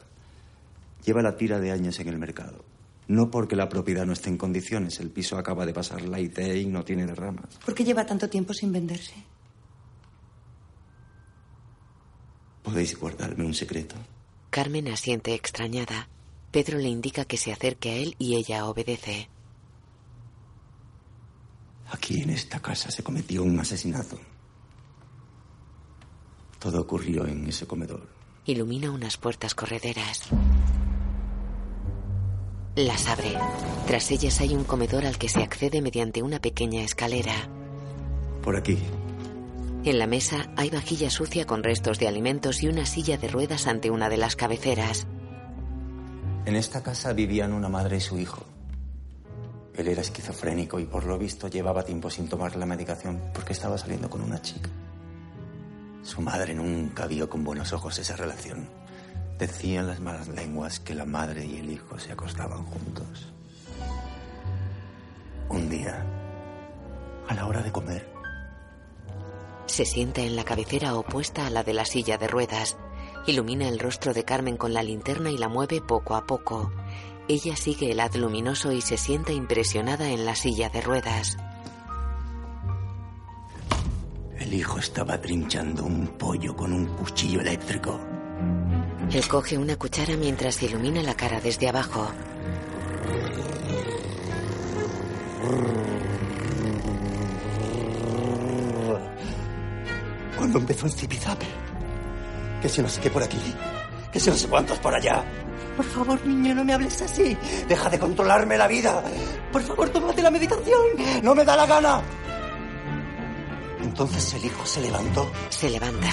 Lleva la tira de años en el mercado. No porque la propiedad no esté en condiciones. El piso acaba de pasar la IT y no tiene derramas. ¿Por qué lleva tanto tiempo sin venderse? ¿Podéis guardarme un secreto? Carmen asiente extrañada. Pedro le indica que se acerque a él y ella obedece. Aquí en esta casa se cometió un asesinato. Todo ocurrió en ese comedor. Ilumina unas puertas correderas. Las abre. Tras ellas hay un comedor al que se accede mediante una pequeña escalera. Por aquí. En la mesa hay vajilla sucia con restos de alimentos y una silla de ruedas ante una de las cabeceras. En esta casa vivían una madre y su hijo. Él era esquizofrénico y por lo visto llevaba tiempo sin tomar la medicación porque estaba saliendo con una chica. Su madre nunca vio con buenos ojos esa relación. Decían las malas lenguas que la madre y el hijo se acostaban juntos. Un día, a la hora de comer, Se sienta en la cabecera opuesta a la de la silla de ruedas. Ilumina el rostro de Carmen con la linterna y la mueve poco a poco. Ella sigue el haz luminoso y se sienta impresionada en la silla de ruedas. el hijo estaba trinchando un pollo con un cuchillo eléctrico. Él coge una cuchara mientras ilumina la cara desde abajo. Cuando empezó el zipizape. Que si no sé qué por aquí. Que si no sé cuántos por allá. Por favor, niño, no me hables así. Deja de controlarme la vida. Por favor, tómate la meditación. No me da la gana. Entonces el hijo se levantó Se levanta.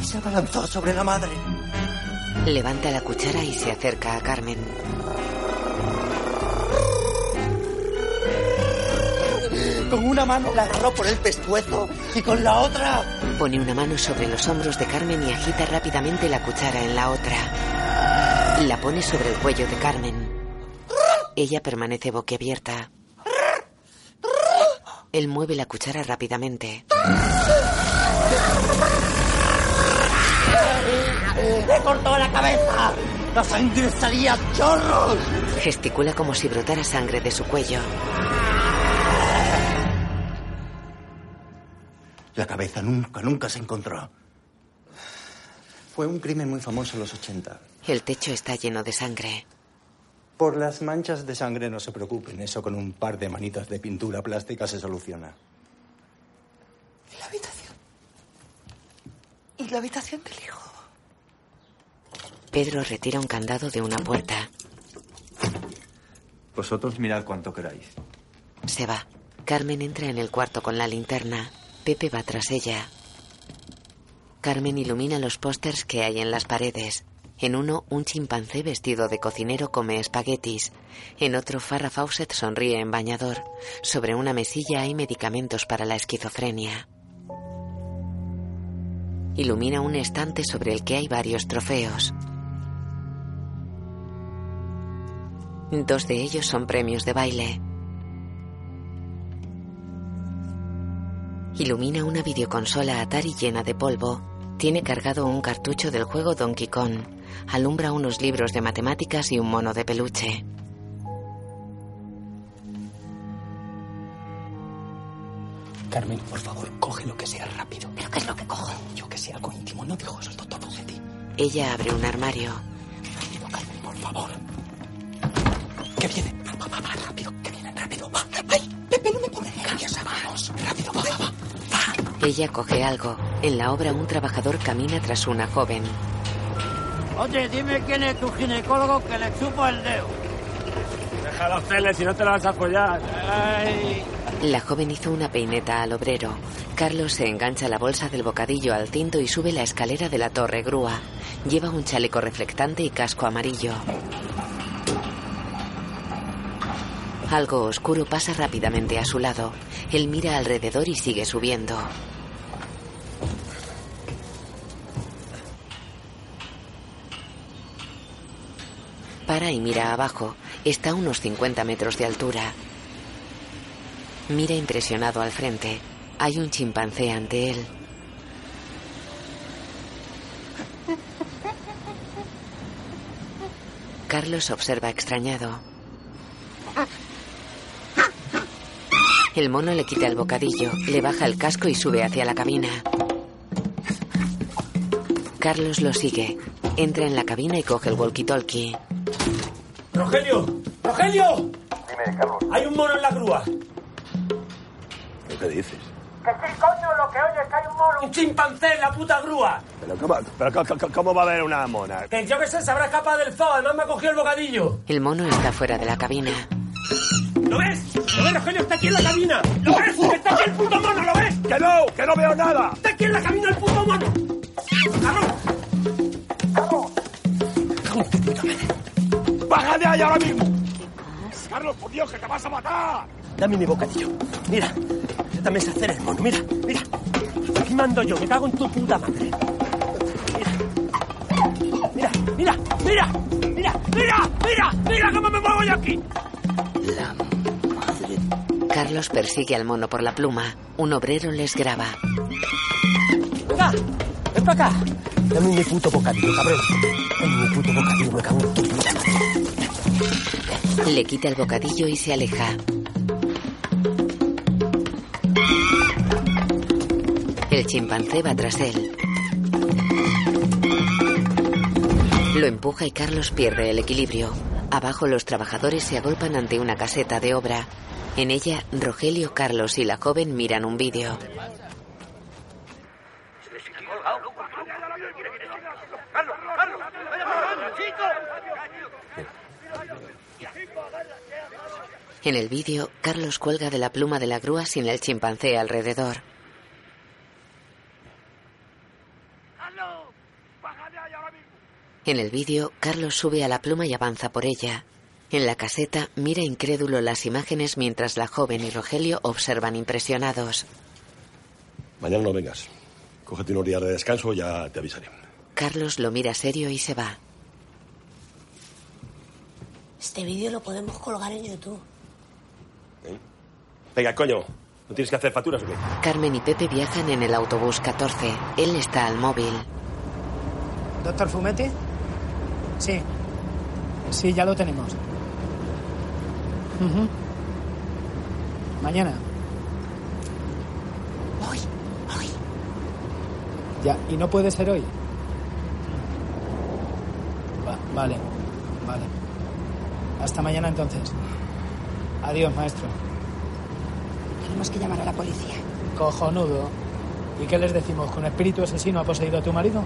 y se abalanzó sobre la madre. Levanta la cuchara y se acerca a Carmen. Con una mano la agarró por el pescuezo y con la otra Pone una mano sobre los hombros de Carmen y agita rápidamente la cuchara en la otra. La pone sobre el cuello de Carmen. Ella permanece boquiabierta. Él mueve la cuchara rápidamente. ¡Le cortó la cabeza! ¡La sangre salía chorros! Gesticula como si brotara sangre de su cuello. La cabeza nunca, nunca se encontró. Fue un crimen muy famoso en los 80. El techo está lleno de sangre. Por las manchas de sangre no se preocupen, eso con un par de manitas de pintura plástica se soluciona. ¿Y la habitación? ¿Y la habitación del hijo? Pedro retira un candado de una puerta. Vosotros mirad cuanto queráis. Se va. Carmen entra en el cuarto con la linterna. Pepe va tras ella. Carmen ilumina los pósters que hay en las paredes. En uno, un chimpancé vestido de cocinero come espaguetis. En otro, Farrah Fawcett sonríe en bañador. Sobre una mesilla hay medicamentos para la esquizofrenia. Ilumina un estante sobre el que hay varios trofeos. Dos de ellos son premios de baile. Ilumina una videoconsola Atari llena de polvo. Tiene cargado un cartucho del juego Donkey Kong. Alumbra unos libros de matemáticas y un mono de peluche. Carmen, por favor, coge lo que sea rápido. ¿Pero qué es lo que cojo? Yo que sé, algo íntimo. No dijo eso todo de ti. Ella abre un armario. Rápido, Carmen, por favor. ¿Qué viene? Va, va, va, rápido, que viene, rápido. Va. ¡Ay! Pepe, no me pongas nerviosa. Vamos, rápido, va. Ella coge algo. En la obra un trabajador camina tras una joven. Oye, dime quién es tu ginecólogo que le chupo el dedo. Deja los teles si no te la vas a follar. Ay. La joven hizo una peineta al obrero. Carlos se engancha la bolsa del bocadillo al cinto y sube la escalera de la torre grúa. Lleva un chaleco reflectante y casco amarillo. Algo oscuro pasa rápidamente a su lado. Él mira alrededor y sigue subiendo. Para y mira abajo. Está a unos 50 metros de altura. Mira impresionado al frente. Hay un chimpancé ante él. Carlos observa extrañado. El mono le quita el bocadillo, le baja el casco y sube hacia la cabina. Carlos lo sigue. Entra en la cabina y coge el walkie-talkie. ¡Rogelio! ¡Rogelio! Dime, Carlos. Hay un mono en la grúa. ¿Qué dices? Que sí, coño, lo que oye es que hay un mono. ¡Un chimpancé en la puta grúa! Pero ¿cómo, pero, co- ¿cómo va a haber una mona? Que yo qué sé, se habrá escapado del zoo. Además me ha cogido el bocadillo. El mono está fuera de la cabina. ¿Lo ves? ¿Lo ves, Rogelio? Está aquí en la cabina. ¿Lo ves? ¡Está aquí el puto mono! ¿Lo ves? ¡Que no! ¡Que no veo nada! ¡Está aquí en la cabina el puto mono! ¡Carlos! ¡Baja de ahí ahora mismo! Carlos, por Dios, que te vas a matar. Dame mi bocadillo. Mira, también sé hacer el mono. Mira, mira. Aquí mando yo, me cago en tu puta madre. Mira, mira, mira, mira, mira, mira, mira cómo me muevo yo aquí. Carlos persigue al mono por la pluma. Un obrero les graba. Venga, ven para acá. Dame mi puto bocadillo, cabrón. Dame mi puto bocadillo, me cago en tu puta madre. Le quita el bocadillo y se aleja. El chimpancé va tras él. Lo empuja y Carlos pierde el equilibrio. Abajo los trabajadores se agolpan ante una caseta de obra. En ella, Rogelio, Carlos y la joven miran un vídeo. ¡Carlos, Carlos! ¡Vaya, chico! En el vídeo, Carlos cuelga de la pluma de la grúa sin el chimpancé alrededor. En el vídeo, Carlos sube a la pluma y avanza por ella. En la caseta, mira incrédulo las imágenes mientras la joven y Rogelio observan impresionados. Mañana no vengas. Cógete unos días de descanso, ya te avisaré. Carlos lo mira serio y se va. Este vídeo lo podemos colgar en YouTube. Venga, coño. ¿No tienes que hacer facturas o qué? Carmen y Pepe viajan en el autobús 14. Él está al móvil. ¿Doctor Fumetti? Sí. Sí, ya lo tenemos. Ujú. Mañana. Hoy, hoy. Ya, ¿y no puede ser hoy? Va- vale, vale. Hasta mañana entonces. Adiós, maestro. Tenemos que llamar a la policía. Cojonudo. ¿Y qué les decimos? ¿Que un espíritu asesino ha poseído a tu marido?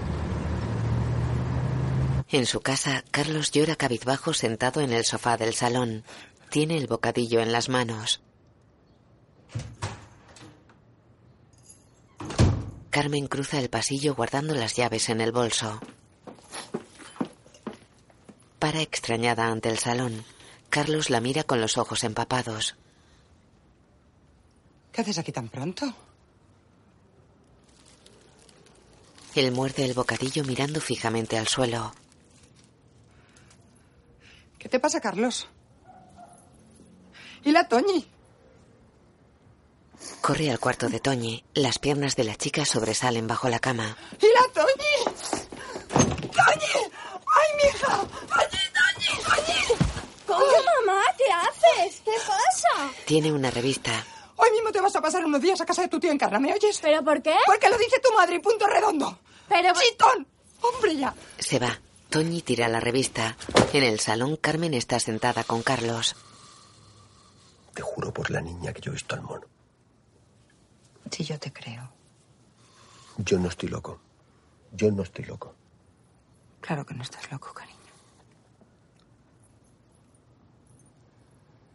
En su casa, Carlos llora cabizbajo sentado en el sofá del salón. Tiene el bocadillo en las manos. Carmen cruza el pasillo guardando las llaves en el bolso. Para extrañada ante el salón. Carlos la mira con los ojos empapados. ¿Qué haces aquí tan pronto? Él muerde el bocadillo mirando fijamente al suelo. ¿Qué te pasa, Carlos? ¿Y la Toñi? Corre al cuarto de Toñi. Las piernas de la chica sobresalen bajo la cama. ¿Y la Toñi? ¡Toñi! ¡Ay, mi hija! ¡Allí, Toñi! ¡Allí! ¿Cómo, mamá? ¿Qué haces? ¿Qué pasa? Tiene una revista. Mismo te vas a pasar unos días a casa de tu tío en Carra, ¿me oyes? ¿Pero por qué? Porque lo dice tu madre y punto redondo. Pero... ¡Chitón! ¡Hombre ya! Se va. Toñi tira la revista. En el salón, Carmen está sentada con Carlos. Te juro por la niña que yo he visto al mono. Sí, yo te creo. Yo no estoy loco. Yo no estoy loco. Claro que no estás loco, cariño.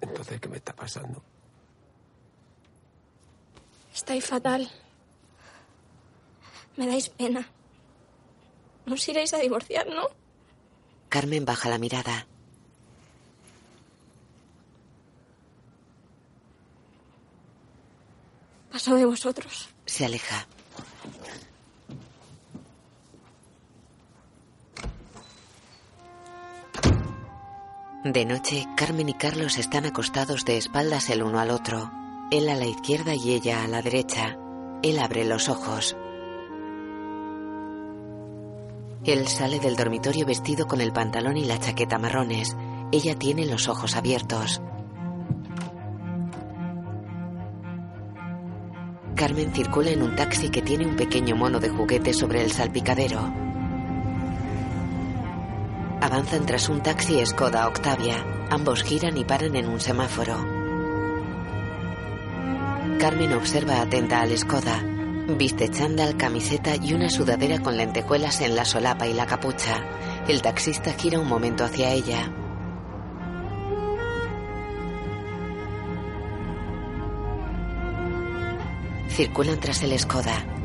Entonces, ¿qué me está pasando? Estáis fatal. Me dais pena. No os iréis a divorciar, ¿no? Carmen baja la mirada. Paso de vosotros. Se aleja. De noche, Carmen y Carlos están acostados de espaldas el uno al otro. Él a la izquierda y ella a la derecha. Él abre los ojos. Él sale del dormitorio vestido con el pantalón y la chaqueta marrones. Ella tiene los ojos abiertos. Carmen circula en un taxi que tiene un pequeño mono de juguete sobre el salpicadero. Avanzan tras un taxi Skoda Octavia. Ambos giran y paran en un semáforo. Carmen observa atenta al Skoda. Viste chándal, camiseta y una sudadera con lentejuelas en la solapa y la capucha. El taxista gira un momento hacia ella. Circulan tras el Skoda.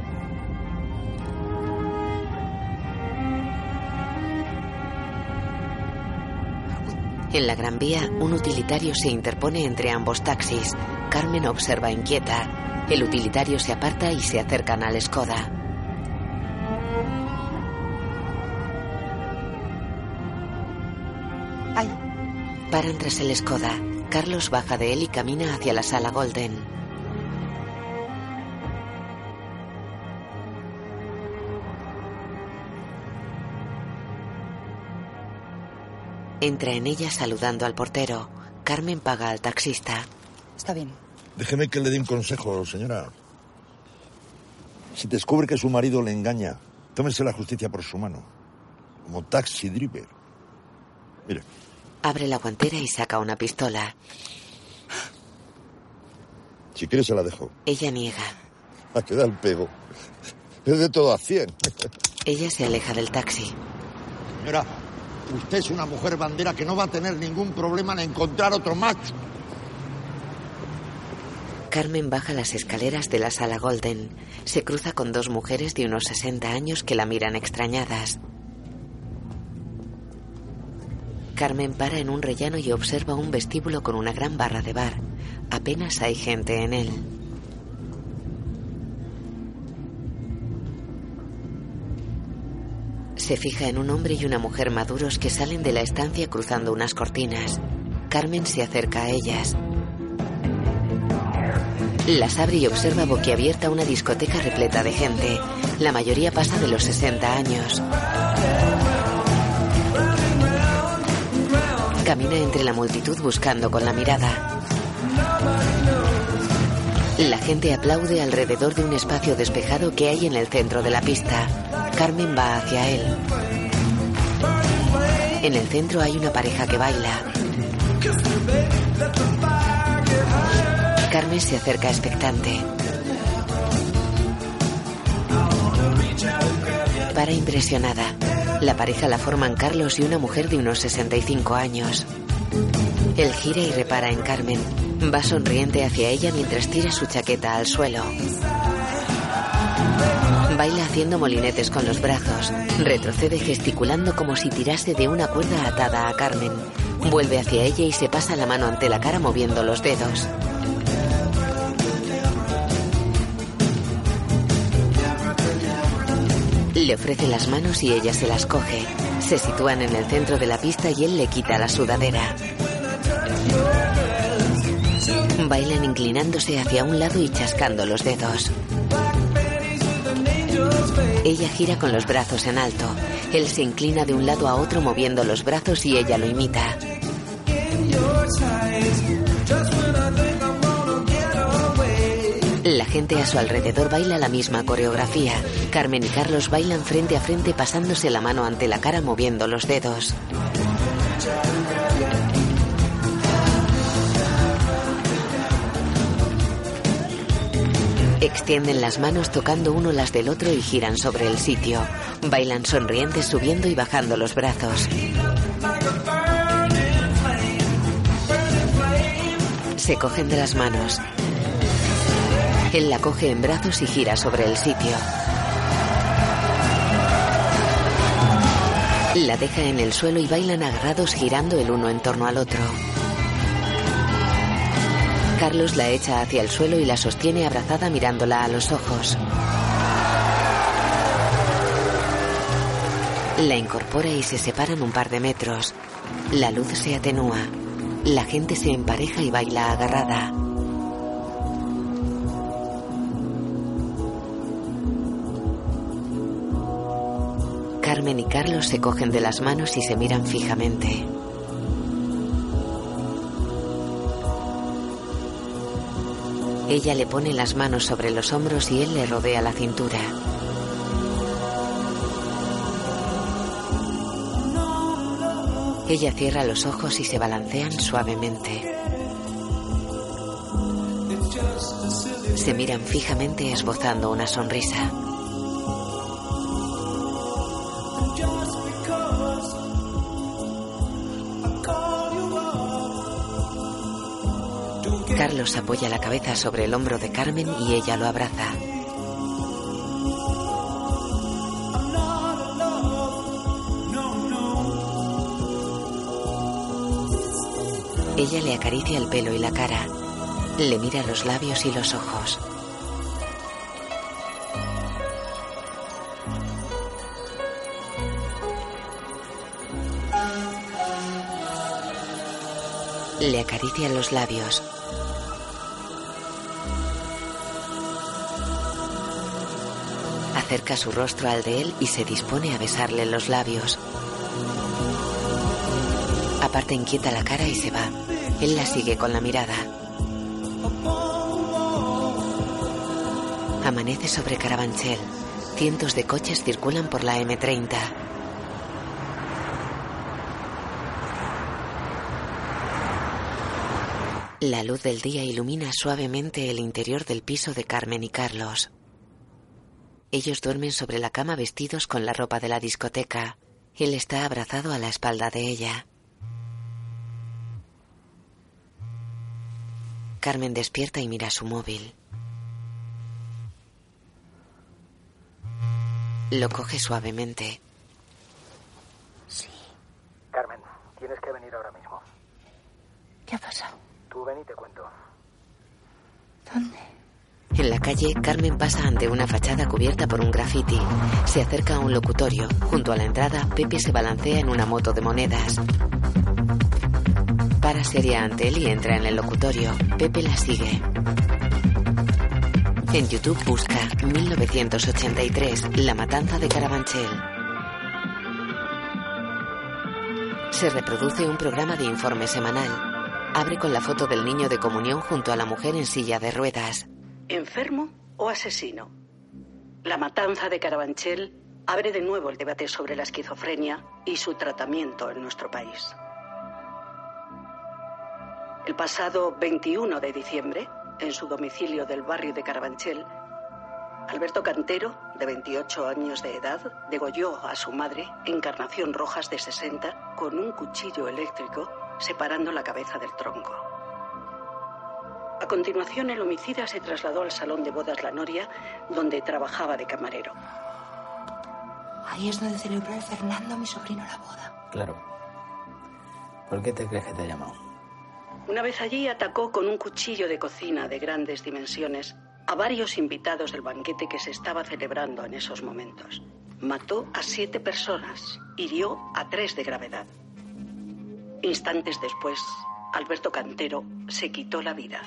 En la Gran Vía, un utilitario se interpone entre ambos taxis. Carmen observa inquieta. El utilitario se aparta y se acercan al Skoda. Ay. Paran tras el Skoda. Carlos baja de él y camina hacia la sala Golden. Entra en ella saludando al portero. Carmen paga al taxista. Está bien. Déjeme que le dé un consejo, señora. Si descubre que su marido le engaña, tómese la justicia por su mano. Como taxi driver. Mire, Abre la guantera y saca una pistola. si quiere se la dejo. Ella niega. A que da el pego. Es de todo a 100. Ella se aleja del taxi. Señora, usted es una mujer bandera que no va a tener ningún problema en encontrar otro macho. Carmen baja las escaleras de la sala Golden. Se cruza con dos mujeres de unos 60 años que la miran extrañadas. Carmen para en un rellano y observa un vestíbulo con una gran barra de bar. Apenas hay gente en él. Se fija en un hombre y una mujer maduros que salen de la estancia cruzando unas cortinas. Carmen se acerca a ellas. Las abre y observa boquiabierta una discoteca repleta de gente. La mayoría pasa de los 60 años. Camina entre la multitud buscando con la mirada. La gente aplaude alrededor de un espacio despejado que hay en el centro de la pista. Carmen va hacia él. En el centro hay una pareja que baila. Carmen se acerca expectante. Para impresionada. La pareja la forman Carlos y una mujer de unos 65 años. Él gira y repara en Carmen. Va sonriente hacia ella mientras tira su chaqueta al suelo. Baila haciendo molinetes con los brazos. Retrocede gesticulando como si tirase de una cuerda atada a Carmen. Vuelve hacia ella y se pasa la mano ante la cara moviendo los dedos. Le ofrece las manos y ella se las coge. Se sitúan en el centro de la pista y él le quita la sudadera. Bailan inclinándose hacia un lado y chascando los dedos. Ella gira con los brazos en alto. Él se inclina de un lado a otro moviendo los brazos y ella lo imita. La gente a su alrededor baila la misma coreografía. Carmen y Carlos bailan frente a frente pasándose la mano ante la cara moviendo los dedos. Extienden las manos tocando uno las del otro y giran sobre el sitio. Bailan sonrientes subiendo y bajando los brazos. Se cogen de las manos. Él la coge en brazos y gira sobre el sitio. La deja en el suelo y bailan agarrados girando el uno en torno al otro. Carlos la echa hacia el suelo y la sostiene abrazada mirándola a los ojos. La incorpora y se separan un par de metros. La luz se atenúa. La gente se empareja y baila agarrada. Carmen y Carlos se cogen de las manos y se miran fijamente. Ella le pone las manos sobre los hombros y él le rodea la cintura. Ella cierra los ojos y se balancean suavemente. Se miran fijamente esbozando una sonrisa. Carlos apoya la cabeza sobre el hombro de Carmen y ella lo abraza. Ella le acaricia el pelo y la cara. Le mira los labios y los ojos. Le acaricia los labios. Acerca su rostro al de él y se dispone a besarle los labios. Aparta inquieta la cara y se va. Él la sigue con la mirada. Amanece sobre Carabanchel. Cientos de coches circulan por la M30. La luz del día ilumina suavemente el interior del piso de Carmen y Carlos. Ellos duermen sobre la cama vestidos con la ropa de la discoteca. Él está abrazado a la espalda de ella. Carmen despierta y mira su móvil. Lo coge suavemente. Carmen, tienes que venir ahora mismo. ¿Qué ha pasado? Tú ven y te cuento. ¿Dónde? En la calle, Carmen pasa ante una fachada cubierta por un graffiti. Se acerca a un locutorio. Junto a la entrada, Pepe se balancea en una moto de monedas. Para seria ante él y entra en el locutorio. Pepe la sigue. En YouTube busca 1983, La Matanza de Carabanchel. Se reproduce un programa de informe semanal. Abre con la foto del niño de comunión junto a la mujer en silla de ruedas. ¿Enfermo o asesino? La matanza de Carabanchel abre de nuevo el debate sobre la esquizofrenia y su tratamiento en nuestro país. El pasado 21 de diciembre, en su domicilio del barrio de Carabanchel, Alberto Cantero, de 28 años de edad, degolló a su madre, Encarnación Rojas, de 60, con un cuchillo eléctrico, separando la cabeza del tronco. A continuación, el homicida se trasladó al salón de bodas La Noria, donde trabajaba de camarero. Ahí es donde celebró el Fernando, mi sobrino, la boda. Claro. ¿Por qué te crees que te ha llamado? Una vez allí atacó con un cuchillo de cocina de grandes dimensiones a varios invitados del banquete que se estaba celebrando en esos momentos. Mató a siete personas, hirió a tres de gravedad. Instantes después, Alberto Cantero se quitó la vida.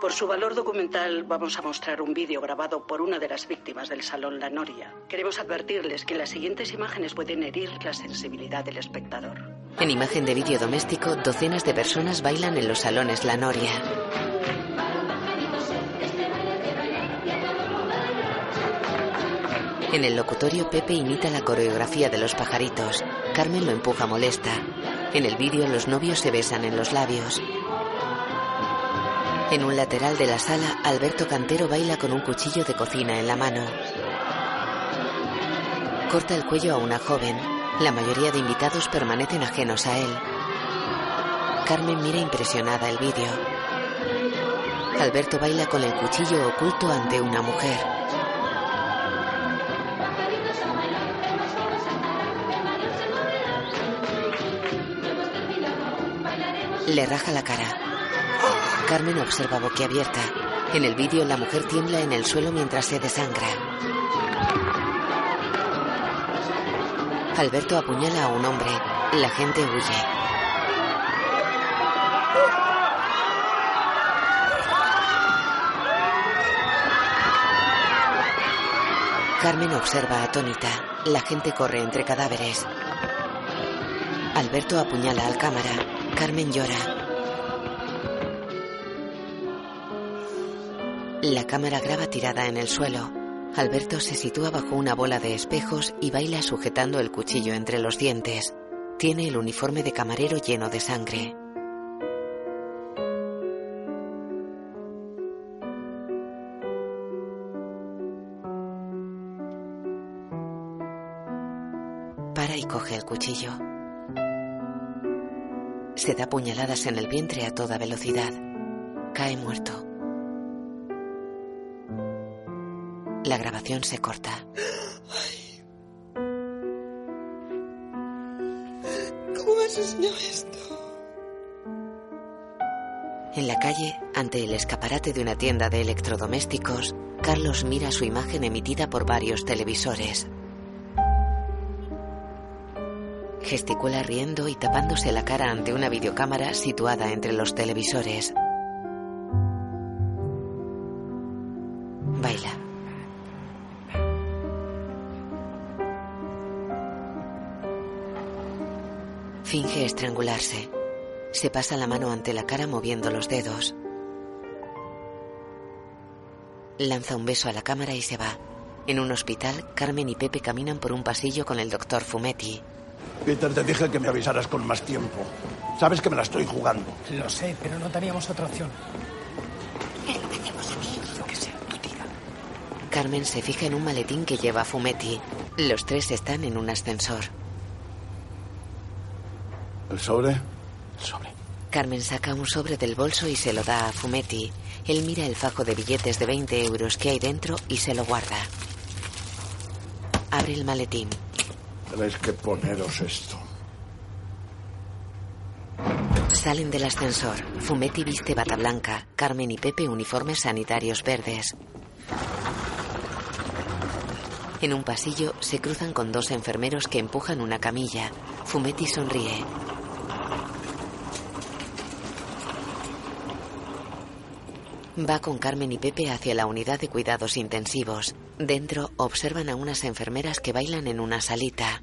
Por su valor documental vamos a mostrar un vídeo grabado por una de las víctimas del Salón La Noria. Queremos advertirles que las siguientes imágenes pueden herir la sensibilidad del espectador. En imagen de vídeo doméstico, docenas de personas bailan en los salones La Noria. En el locutorio, Pepe imita la coreografía de los pajaritos. Carmen lo empuja molesta. En el vídeo, los novios se besan en los labios. En un lateral de la sala, Alberto Cantero baila con un cuchillo de cocina en la mano. Corta el cuello a una joven. La mayoría de invitados permanecen ajenos a él. Carmen mira impresionada el vídeo. Alberto baila con el cuchillo oculto ante una mujer. Le raja la cara. Carmen observa boquiabierta. En el vídeo la mujer tiembla en el suelo mientras se desangra. Alberto apuñala a un hombre. La gente huye. Carmen observa atónita. La gente corre entre cadáveres. Alberto apuñala al cámara. Carmen llora. La cámara graba tirada en el suelo. Alberto se sitúa bajo una bola de espejos y baila sujetando el cuchillo entre los dientes. Tiene el uniforme de camarero lleno de sangre. Para y coge el cuchillo. Se da puñaladas en el vientre a toda velocidad. Cae muerto. La grabación se corta. ¿Cómo me has enseñado esto? En la calle, ante el escaparate de una tienda de electrodomésticos, Carlos mira su imagen emitida por varios televisores. Gesticula riendo y tapándose la cara ante una videocámara situada entre los televisores. Finge estrangularse. Se pasa la mano ante la cara moviendo los dedos. Lanza un beso a la cámara y se va. En un hospital, Carmen y Pepe caminan por un pasillo con el doctor Fumetti. Peter, te dije que me avisaras con más tiempo. Sabes que me la estoy jugando. Lo sé, pero no teníamos otra opción. Carmen se fija en un maletín que lleva Fumetti. Los tres están en un ascensor. ¿El sobre? Carmen saca un sobre del bolso y se lo da a Fumetti. Él mira el fajo de billetes de 20 euros que hay dentro y se lo guarda. Abre el maletín. Tenéis que poneros esto. Salen del ascensor. Fumetti viste bata blanca. Carmen y Pepe uniformes sanitarios verdes. En un pasillo se cruzan con dos enfermeros que empujan una camilla. Fumetti sonríe. Va con Carmen y Pepe hacia la unidad de cuidados intensivos. Dentro observan a unas enfermeras que bailan en una salita.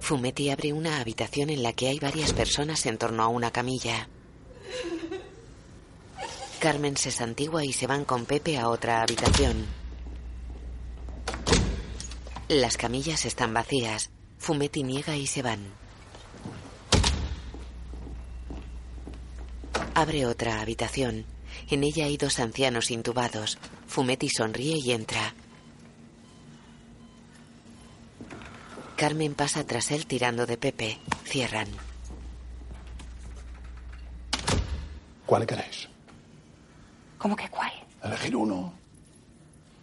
Fumetti abre una habitación en la que hay varias personas en torno a una camilla. Carmen se santigua y se van con Pepe a otra habitación. Las camillas están vacías. Fumetti niega y se van. Abre otra habitación. En ella hay dos ancianos intubados. Fumetti sonríe y entra. Carmen pasa tras él tirando de Pepe. Cierran. ¿Cuál queréis? ¿Cómo que cuál? Elegir uno.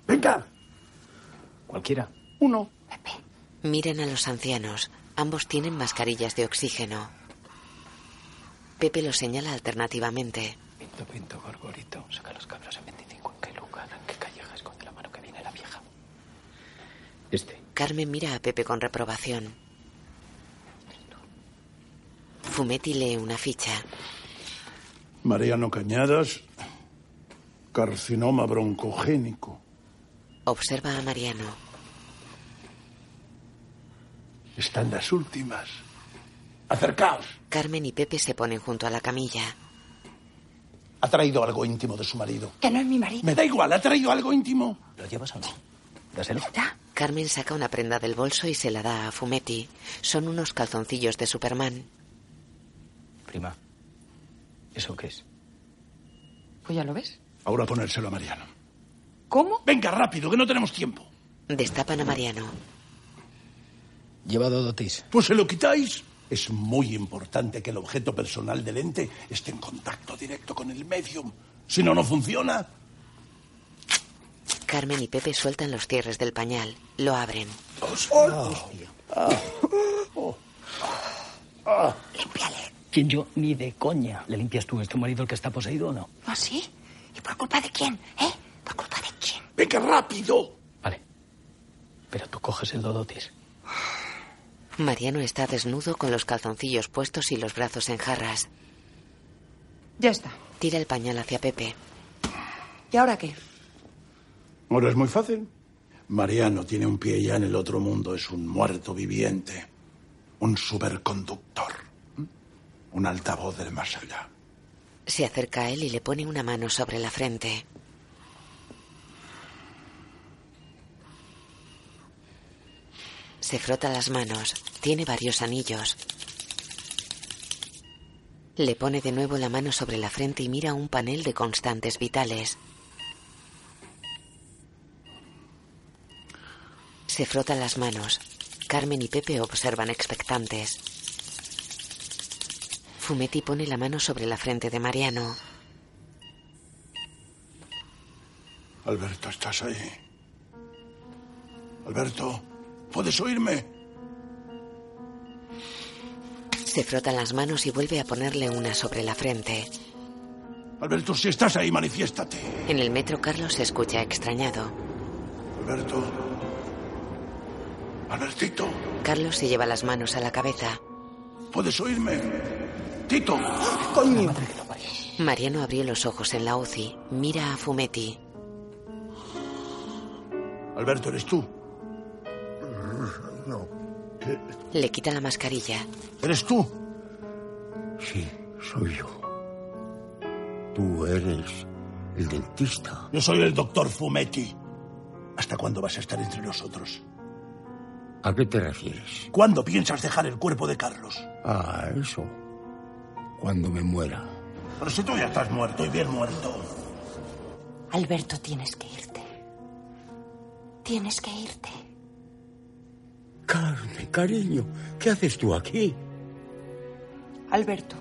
¡Venga! Cualquiera. Uno. Miren a los ancianos. Ambos tienen mascarillas de oxígeno. Pepe los señala alternativamente. Pinto, pinto, gorgorito. Saca los cabros en 25. ¿En qué lugar? ¿En qué calleja? Esconde la mano que viene la vieja. Este. Carmen mira a Pepe con reprobación. Fumetti lee una ficha. Mariano Cañadas, carcinoma broncogénico. Observa a Mariano. Están las últimas. Acercaos. Carmen y Pepe se ponen junto a la camilla. Ha traído algo íntimo de su marido. Que no es mi marido. Me da igual, ¿ha traído algo íntimo? ¿Lo llevas o no? Dáselo. Carmen saca una prenda del bolso y se la da a Fumetti. Son unos calzoncillos de Superman. Prima. ¿Eso qué es? Pues ya lo ves. Ahora ponérselo a Mariano. ¿Cómo? Venga, rápido, que no tenemos tiempo. Destapan a Mariano. Llevado dotis. Pues se lo quitáis. Es muy importante que el objeto personal del ente esté en contacto directo con el medium. Si no, no funciona. Carmen y Pepe sueltan los cierres del pañal. Lo abren. Límpiale. ¿Quién yo? Ni de coña. ¿Le limpias tú? ¿Es tu marido el que está poseído o no? ¿Ah, sí? ¿Y por culpa de quién? ¿Eh? ¿Por culpa de quién? Venga, rápido. Pero tú coges el dodotis. Mariano está desnudo con los calzoncillos puestos y los brazos en jarras. Ya está. Tira el pañal hacia Pepe. ¿Y ahora qué? Ahora es muy fácil. Mariano tiene un pie ya en el otro mundo. Es un muerto viviente. Un superconductor. Un altavoz del más allá. Se acerca a él y le pone una mano sobre la frente. Se frota las manos. Tiene varios anillos. Le pone de nuevo la mano sobre la frente y mira un panel de constantes vitales. Se frotan las manos. Carmen y Pepe observan expectantes. Fumetti pone la mano sobre la frente de Mariano. Alberto, ¿estás ahí? Alberto, ¿puedes oírme? Se frotan las manos y vuelve a ponerle una sobre la frente. Alberto, si estás ahí, manifiéstate. En el metro Carlos se escucha extrañado. Alberto. Albertito, Carlos se lleva las manos a la cabeza. ¿puedes oírme? Tito. Coño. Mariano abrió los ojos en la UCI. Mira a Fumetti. Alberto, ¿eres tú? No. Le quita la mascarilla. ¿Eres tú? Sí, soy yo. Tú eres el dentista. Yo soy el doctor Fumetti. ¿Hasta cuándo vas a estar entre nosotros? ¿A qué te refieres? ¿Cuándo piensas dejar el cuerpo de Carlos? Ah, eso. Cuando me muera. Pero si tú ya estás muerto y bien muerto. Alberto, tienes que irte. Tienes que irte. Carmen, cariño, ¿qué haces tú aquí? Alberto,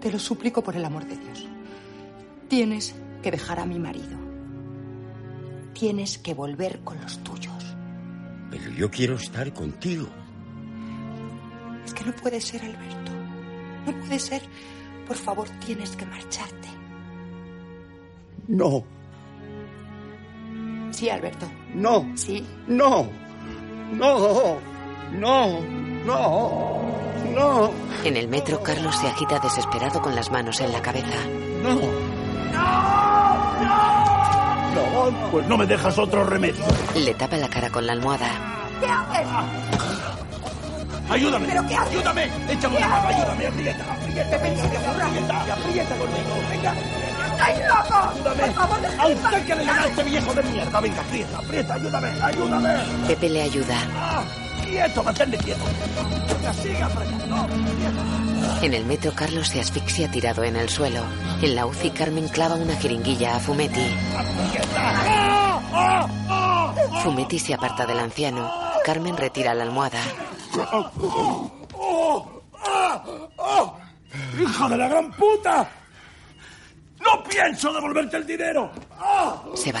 te lo suplico por el amor de Dios. Tienes que dejar a mi marido. Tienes que volver con los tuyos. Pero yo quiero estar contigo. Es que no puede ser, Alberto. No puede ser. Por favor, tienes que marcharte. No, Sí, Alberto. no, Sí. no, no, no, no, no, En el metro Carlos se agita desesperado con las manos en la cabeza. no. No, pues no me dejas otro remedio. Le tapa la cara con la almohada. ¿Qué haces? Ayúdame. ¿Pero qué haces? Ayúdame. Échame una mano, ayúdame. Aprieta, aprieta. Aprieta, aprieta conmigo. Venga. ¡Estáis locos! Ayúdame. Por favor, ¿A usted que le llama a este viejo de mierda? Venga, aprieta, aprieta. Ayúdame, ayúdame. Pepe le ayuda. Ah, quieto, manténle quieto. Venga, sigue apretando. En el metro Carlos se asfixia tirado en el suelo. En la UCI Carmen clava una jeringuilla a Fumetti. ¡Ah! ¡Ah! ¡Ah! Fumetti se aparta del anciano. Carmen retira la almohada. ¡Hija de la gran puta! ¡No pienso devolverte el dinero! Se va.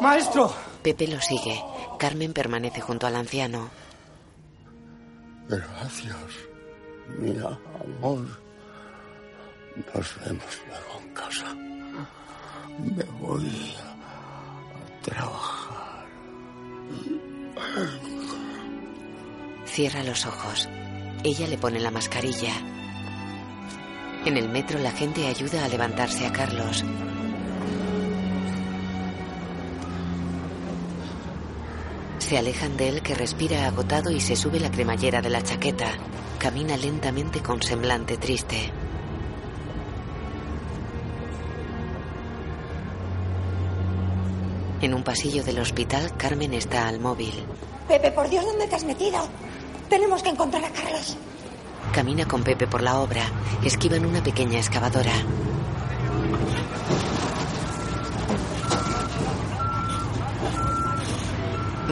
Maestro. Pepe lo sigue. Carmen permanece junto al anciano. Gracias, mi amor. Nos vemos luego en casa. Me voy a trabajar. Cierra los ojos. Ella le pone la mascarilla. En el metro la gente ayuda a levantarse a Carlos. Se alejan de él que respira agotado y se sube la cremallera de la chaqueta. Camina lentamente con semblante triste. En un pasillo del hospital, Carmen está al móvil. Pepe, por Dios, ¿dónde te has metido? Tenemos que encontrar a Carlos. Camina con Pepe por la obra. Esquivan una pequeña excavadora.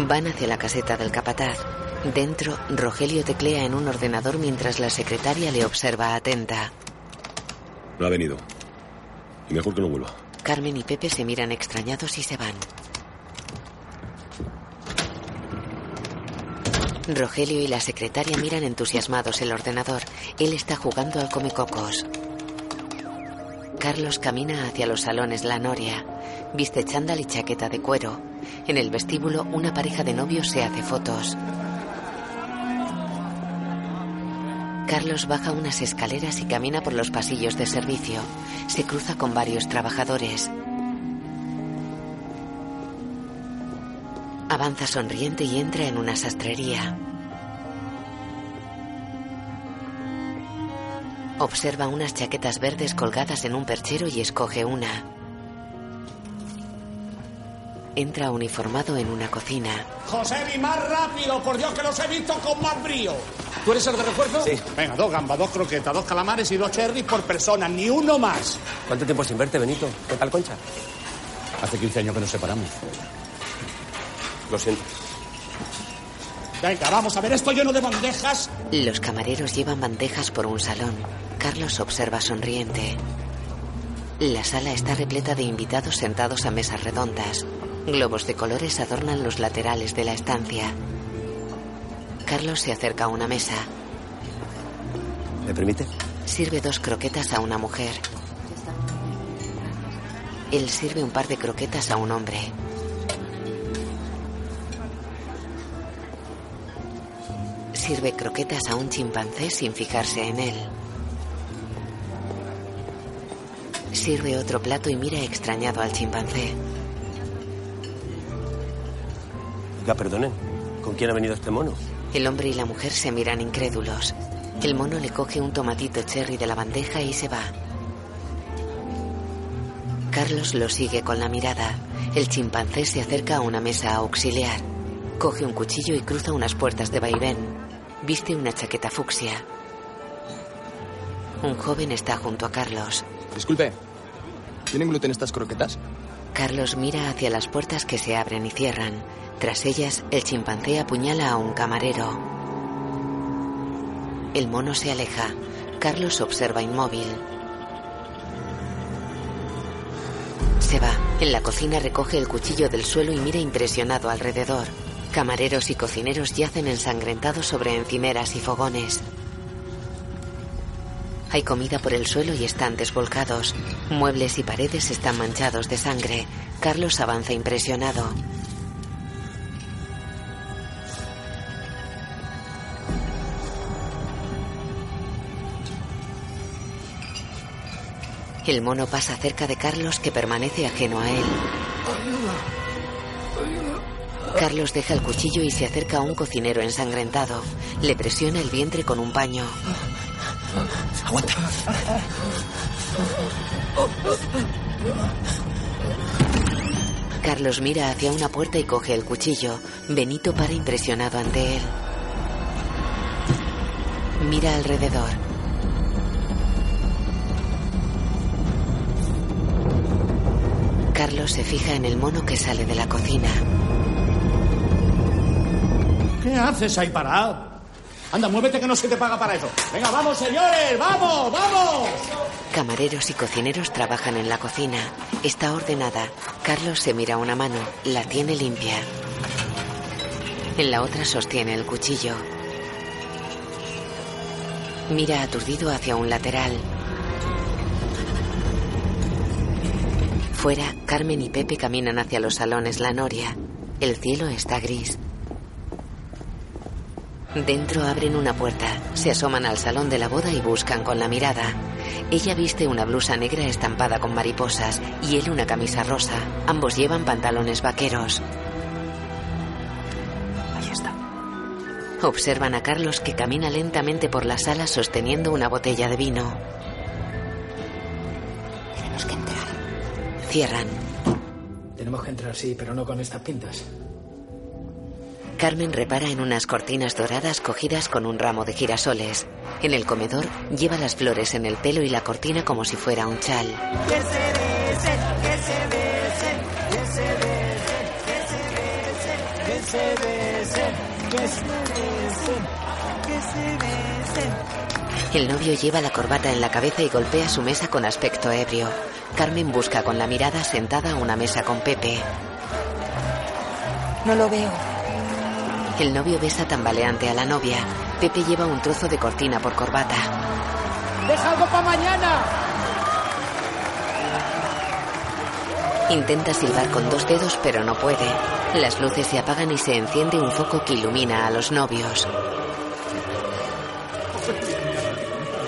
Van hacia la caseta del capataz. Dentro, Rogelio teclea en un ordenador mientras la secretaria le observa atenta. No ha venido. Y mejor que no vuelva. Carmen y Pepe se miran extrañados y se van. Rogelio y la secretaria miran entusiasmados el ordenador. Él está jugando al comecocos. Carlos camina hacia los salones La Noria. Viste chándal y chaqueta de cuero. En el vestíbulo, una pareja de novios se hace fotos. Carlos baja unas escaleras y camina por los pasillos de servicio. Se cruza con varios trabajadores. Avanza sonriente y entra en una sastrería. Observa unas chaquetas verdes colgadas en un perchero y escoge una. Entra uniformado en una cocina. José, mi más rápido, por Dios que los he visto con más brío. ¿Tú eres el de refuerzo? Sí. Venga, dos gambas, dos croquetas, dos calamares y dos cherries por persona, ni uno más. ¿Cuánto tiempo sin verte, Benito? ¿Qué tal, Concha? Hace 15 años que nos separamos. Lo siento. Venga, vamos a ver esto lleno de bandejas. Los camareros llevan bandejas por un salón. Carlos observa sonriente. La sala está repleta de invitados sentados a mesas redondas. Globos de colores adornan los laterales de la estancia. Carlos se acerca a una mesa. ¿Me permite? Sirve dos croquetas a una mujer. Él sirve un par de croquetas a un hombre. Sirve croquetas a un chimpancé sin fijarse en él. Sirve otro plato y mira extrañado al chimpancé. Ya, perdonen. ¿Con quién ha venido este mono? El hombre y la mujer se miran incrédulos. El mono le coge un tomatito cherry de la bandeja y se va. Carlos lo sigue con la mirada. El chimpancé se acerca a una mesa auxiliar. Coge un cuchillo y cruza unas puertas de vaivén. Viste una chaqueta fucsia. Un joven está junto a Carlos. Disculpe, ¿tienen gluten estas croquetas? Carlos mira hacia las puertas que se abren y cierran. Tras ellas, el chimpancé apuñala a un camarero. El mono se aleja. Carlos observa inmóvil. Se va. En la cocina recoge el cuchillo del suelo y mira impresionado alrededor. Camareros y cocineros yacen ensangrentados sobre encimeras y fogones. Hay comida por el suelo y estantes volcados. Muebles y paredes están manchados de sangre. Carlos avanza impresionado. El mono pasa cerca de Carlos que permanece ajeno a él. Carlos deja el cuchillo y se acerca a un cocinero ensangrentado. Le presiona el vientre con un paño. Aguanta. Carlos mira hacia una puerta y coge el cuchillo. Benito para impresionado ante él. Mira alrededor. Carlos se fija en el mono que sale de la cocina. ¿Qué haces ahí parado? Anda, muévete que no se te paga para eso. Venga, vamos, señores, vamos, vamos. Camareros y cocineros trabajan en la cocina. Está ordenada. Carlos se mira una mano. La tiene limpia. En la otra sostiene el cuchillo. Mira aturdido hacia un lateral. Fuera, Carmen y Pepe caminan hacia los salones La Noria. El cielo está gris. Dentro abren una puerta, se asoman al salón de la boda y buscan con la mirada. Ella viste una blusa negra estampada con mariposas y él una camisa rosa. Ambos llevan pantalones vaqueros. Ahí está. Observan a Carlos que camina lentamente por la sala sosteniendo una botella de vino. Tenemos que entrar. Cierran. Tenemos que entrar, sí, pero no con estas pintas. Carmen repara en unas cortinas doradas cogidas con un ramo de girasoles. En el comedor lleva las flores en el pelo y la cortina como si fuera un chal. El novio lleva la corbata en la cabeza y golpea su mesa con aspecto ebrio. Carmen busca con la mirada sentada a una mesa con Pepe. No lo veo. El novio besa tambaleante a la novia. Pepe lleva un trozo de cortina por corbata. ¡Deja algo para mañana! Intenta silbar con dos dedos, pero no puede. Las luces se apagan y se enciende un foco que ilumina a los novios.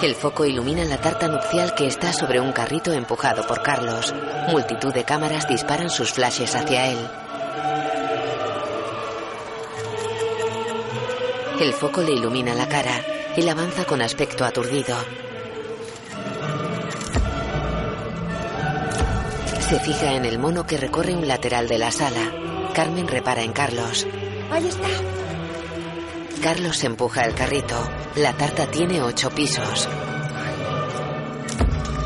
El foco ilumina la tarta nupcial que está sobre un carrito empujado por Carlos. Multitud de cámaras disparan sus flashes hacia él. El foco le ilumina la cara. Él avanza con aspecto aturdido. Se fija en el mono que recorre un lateral de la sala. Carmen repara en Carlos. Ahí está. Carlos empuja el carrito. La tarta tiene ocho pisos.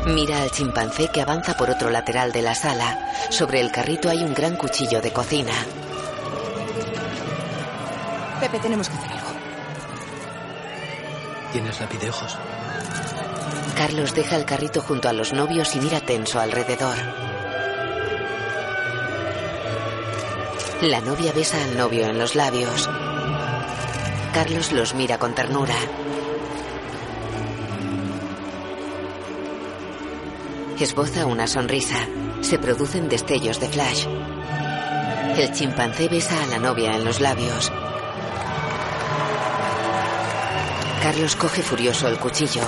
Mira al chimpancé que avanza por otro lateral de la sala. Sobre el carrito hay un gran cuchillo de cocina. Pepe, tenemos que hacer. ¿Tienes lapidejos? Carlos deja el carrito junto a los novios y mira tenso alrededor. La novia besa al novio en los labios. Carlos los mira con ternura. Esboza una sonrisa. Se producen destellos de flash. El chimpancé besa a la novia en los labios. Carlos coge furioso el cuchillo.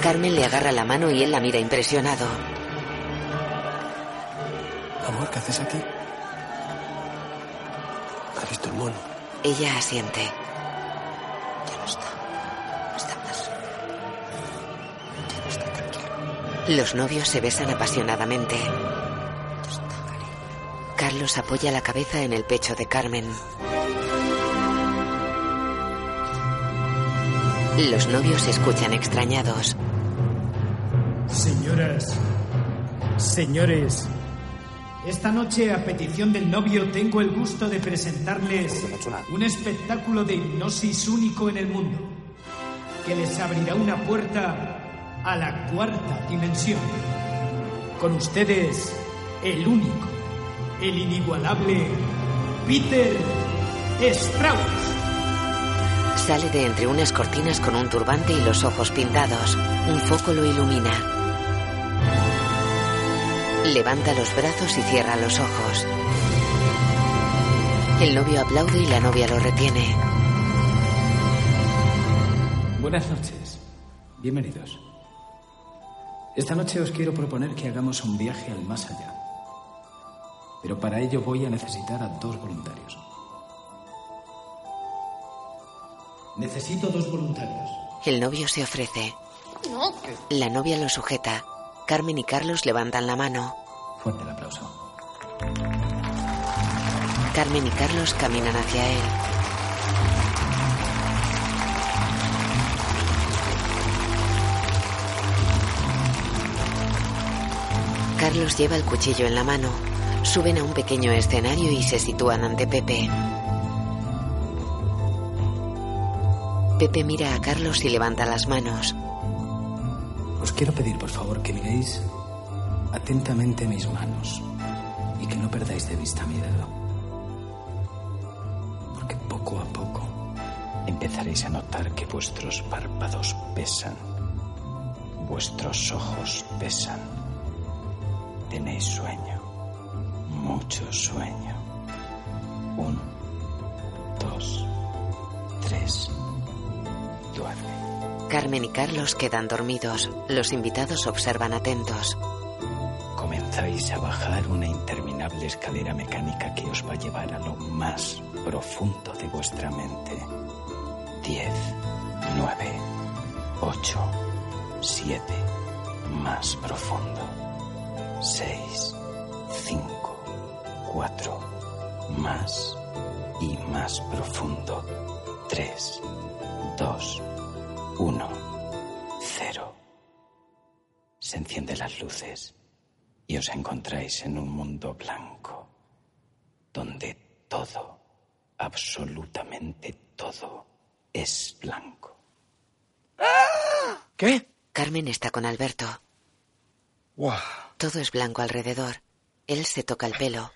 Carmen le agarra la mano y él la mira impresionado. Amor, ¿qué haces aquí? ¿Has visto el mono? Ella asiente. Ya no está. No está más. Ya no está tranquilo. Los novios se besan apasionadamente. Carlos apoya la cabeza en el pecho de Carmen. Los novios se escuchan extrañados. Señoras, señores, esta noche a petición del novio tengo el gusto de presentarles un espectáculo de hipnosis único en el mundo, que les abrirá una puerta a la cuarta dimensión. Con ustedes, el único, el inigualable Peter Strauss. Sale de entre unas cortinas con un turbante y los ojos pintados. Un foco lo ilumina. Levanta los brazos y cierra los ojos. El novio aplaude y la novia lo retiene. Buenas noches. Bienvenidos. Esta noche os quiero proponer que hagamos un viaje al más allá. Pero para ello voy a necesitar a dos voluntarios. Necesito dos voluntarios. El novio se ofrece. No. La novia lo sujeta. Carmen y Carlos levantan la mano. Fuerte el aplauso. Carmen y Carlos caminan hacia él. Carlos lleva el cuchillo en la mano. Suben a un pequeño escenario y se sitúan ante Pepe. Pepe mira a Carlos y levanta las manos. Os quiero pedir, por favor, que miréis atentamente mis manos y que no perdáis de vista mi dedo. Porque poco a poco empezaréis a notar que vuestros párpados pesan, vuestros ojos pesan. Tenéis sueño, mucho sueño. Uno, dos, tres, Carmen y Carlos quedan dormidos. Los invitados observan atentos. Comenzáis a bajar una interminable escalera mecánica que os va a llevar a lo más profundo de vuestra mente. Diez, nueve, ocho, siete, más profundo. Seis, cinco, cuatro, más y más profundo. Tres, dos, uno, cero. Se encienden las luces y os encontráis en un mundo blanco, donde todo, absolutamente todo, es blanco. ¿Qué? Carmen está con Alberto. Guau. Todo es blanco alrededor. Él se toca el pelo.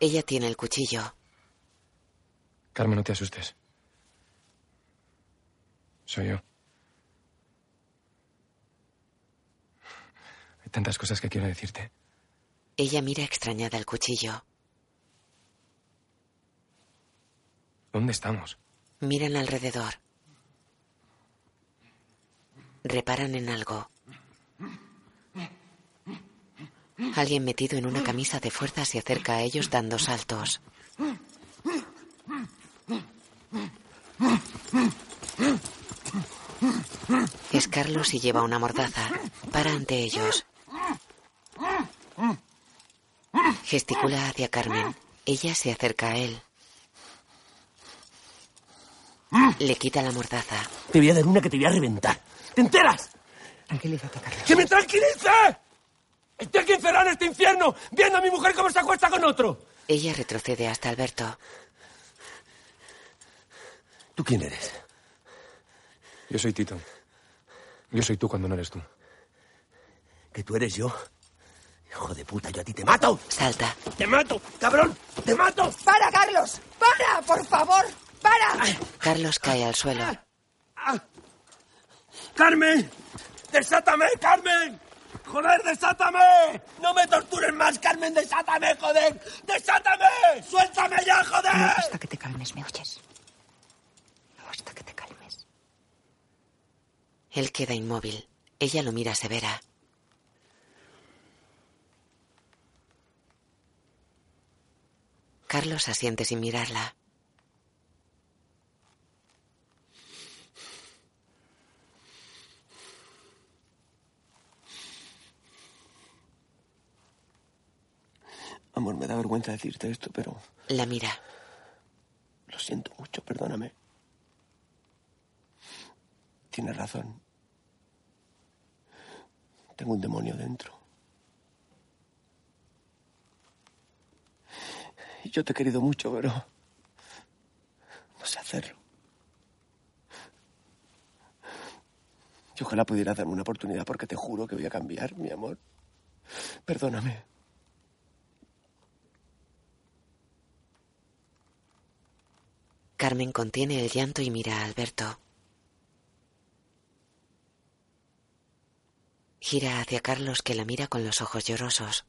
Ella tiene el cuchillo. Carmen, no te asustes. Soy yo. Hay tantas cosas que quiero decirte. Ella mira extrañada el cuchillo. ¿Dónde estamos? Miran alrededor. Reparan en algo. Alguien metido en una camisa de fuerza se acerca a ellos dando saltos. Es Carlos y lleva una mordaza. Para ante ellos. Gesticula hacia Carmen. Ella se acerca a él. Le quita la mordaza. Te voy a dar una que te voy a reventar. ¿Te enteras? Tranquilízate, Carlos. ¡Que me tranquilice! Estoy aquí encerrado en este infierno, viendo a mi mujer cómo se acuesta con otro. Ella retrocede hasta Alberto. ¿Tú quién eres? Yo soy Tito. Yo soy tú cuando no eres tú. ¿Que tú eres yo? Hijo de puta, yo a ti te mato. Salta. ¡Te mato! ¡Cabrón! ¡Te mato! ¡Para, Carlos! ¡Para, por favor! ¡Para! Carlos cae al suelo. ¡Carmen! ¡Desátame, Carmen! ¡Joder, desátame! ¡No me tortures más, Carmen! ¡Desátame, joder! ¡Desátame! ¡Suéltame ya, joder! No, hasta que te calmes, ¿me oyes? No, hasta que te calmes. Él queda inmóvil. Ella lo mira severa. Carlos asiente sin mirarla. Amor, me da vergüenza decirte esto, pero La mira. lo siento mucho, perdóname. Tienes razón. Tengo un demonio dentro. Y yo te he querido mucho, pero no sé hacerlo. Y ojalá pudiera darme una oportunidad porque te juro que voy a cambiar, mi amor. Perdóname. Carmen contiene el llanto y mira a Alberto. Gira hacia Carlos que la mira con los ojos llorosos.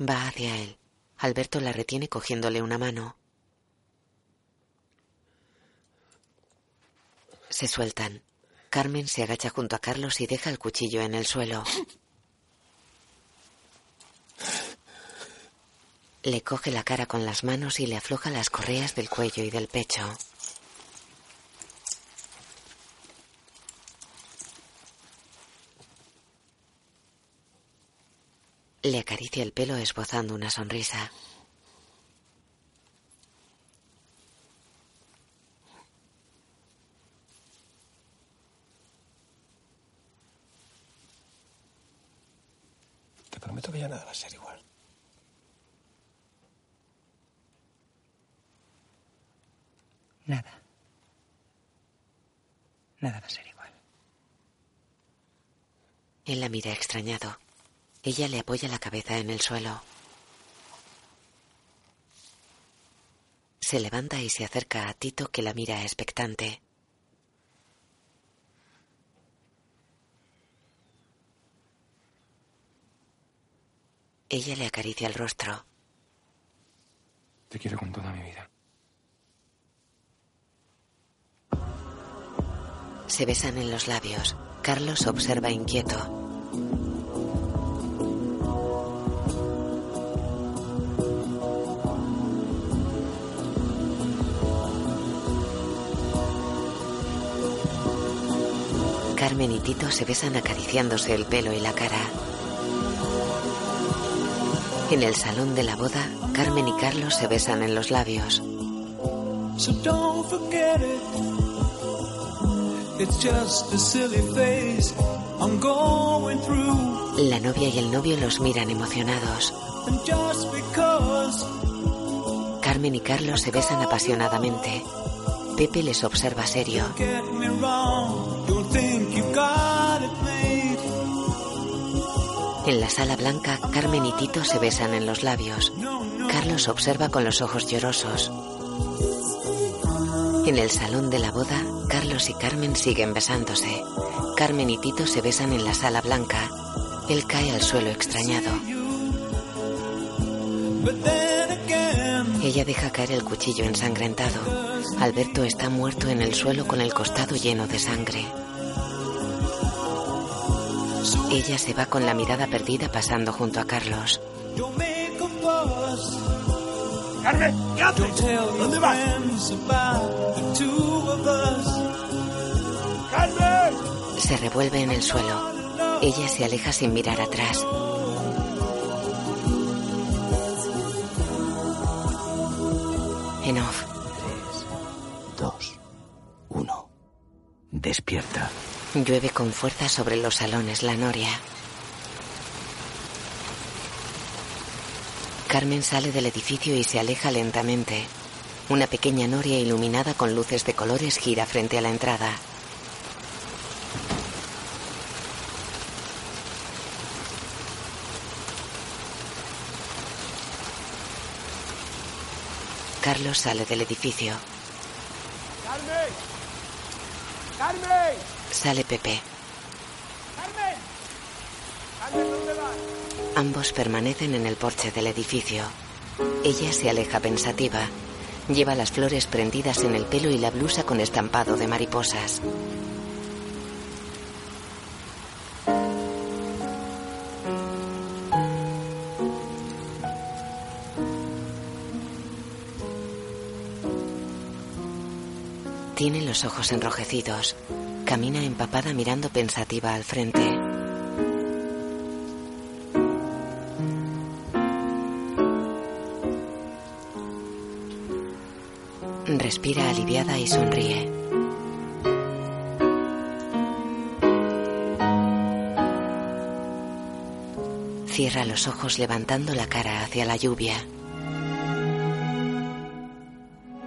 Va hacia él. Alberto la retiene cogiéndole una mano. Se sueltan. Carmen se agacha junto a Carlos y deja el cuchillo en el suelo. Le coge la cara con las manos y le afloja las correas del cuello y del pecho. Le acaricia el pelo esbozando una sonrisa. Te prometo que ya nada va a ser igual. Nada. Nada va a ser igual. Él la mira extrañado. Ella le apoya la cabeza en el suelo. Se levanta y se acerca a Tito que la mira expectante. Ella le acaricia el rostro. Te quiero con toda mi vida. Se besan en los labios. Carlos observa inquieto. Carmen y Tito se besan acariciándose el pelo y la cara. En el salón de la boda, Carmen y Carlos se besan en los labios. So don't forget it. It's just a silly phase I'm going through. La novia y el novio los miran emocionados. And just because Carmen y Carlos se besan apasionadamente. Pepe les observa serio. get me wrong, En la sala blanca, Carmen y Tito se besan en los labios. Carlos observa con los ojos llorosos. En el salón de la boda, Carlos y Carmen siguen besándose. Carmen y Tito se besan en la sala blanca. Él cae al suelo extrañado. Ella deja caer el cuchillo ensangrentado. Alberto está muerto en el suelo con el costado lleno de sangre. Ella se va con la mirada perdida pasando junto a Carlos. Carmen, ¿qué haces? ¿Dónde vas? Carmen. Se revuelve en el suelo. Ella se aleja sin mirar atrás. En off. Dos. Uno. Despierta. Llueve con fuerza sobre los salones la noria. Carmen sale del edificio y se aleja lentamente. Una pequeña noria iluminada con luces de colores gira frente a la entrada. Carlos sale del edificio. ¡Carmen! ¡Carmen! Sale Pepe. ¡Carmen! ¡Carmen, ¿dónde vas? Ambos permanecen en el porche del edificio. Ella se aleja pensativa. Lleva las flores prendidas en el pelo y la blusa con estampado de mariposas. Tiene los ojos enrojecidos. Camina empapada mirando pensativa al frente. Respira aliviada y sonríe. Cierra los ojos levantando la cara hacia la lluvia.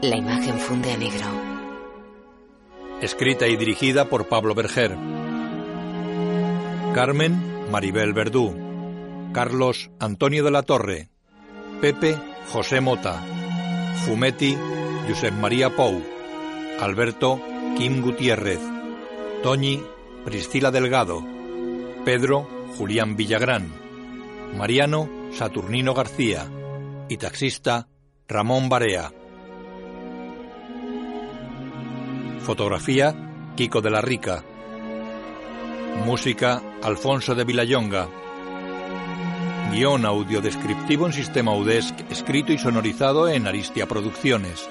La imagen funde a negro. Escrita y dirigida por Pablo Berger. Carmen, Maribel Verdú. Carlos, Antonio de la Torre. Pepe, José Mota. Fumetti, Josep María Pou. Alberto, Kim Gutiérrez. Toñi, Priscila Delgado. Pedro, Julián Villagrán. Mariano, Saturnino García. Y taxista, Ramón Barea. Fotografía, Kiko de la Rica. Música, Alfonso de Villayonga. Guión audiodescriptivo en sistema UDESC, escrito y sonorizado en Aristia Producciones.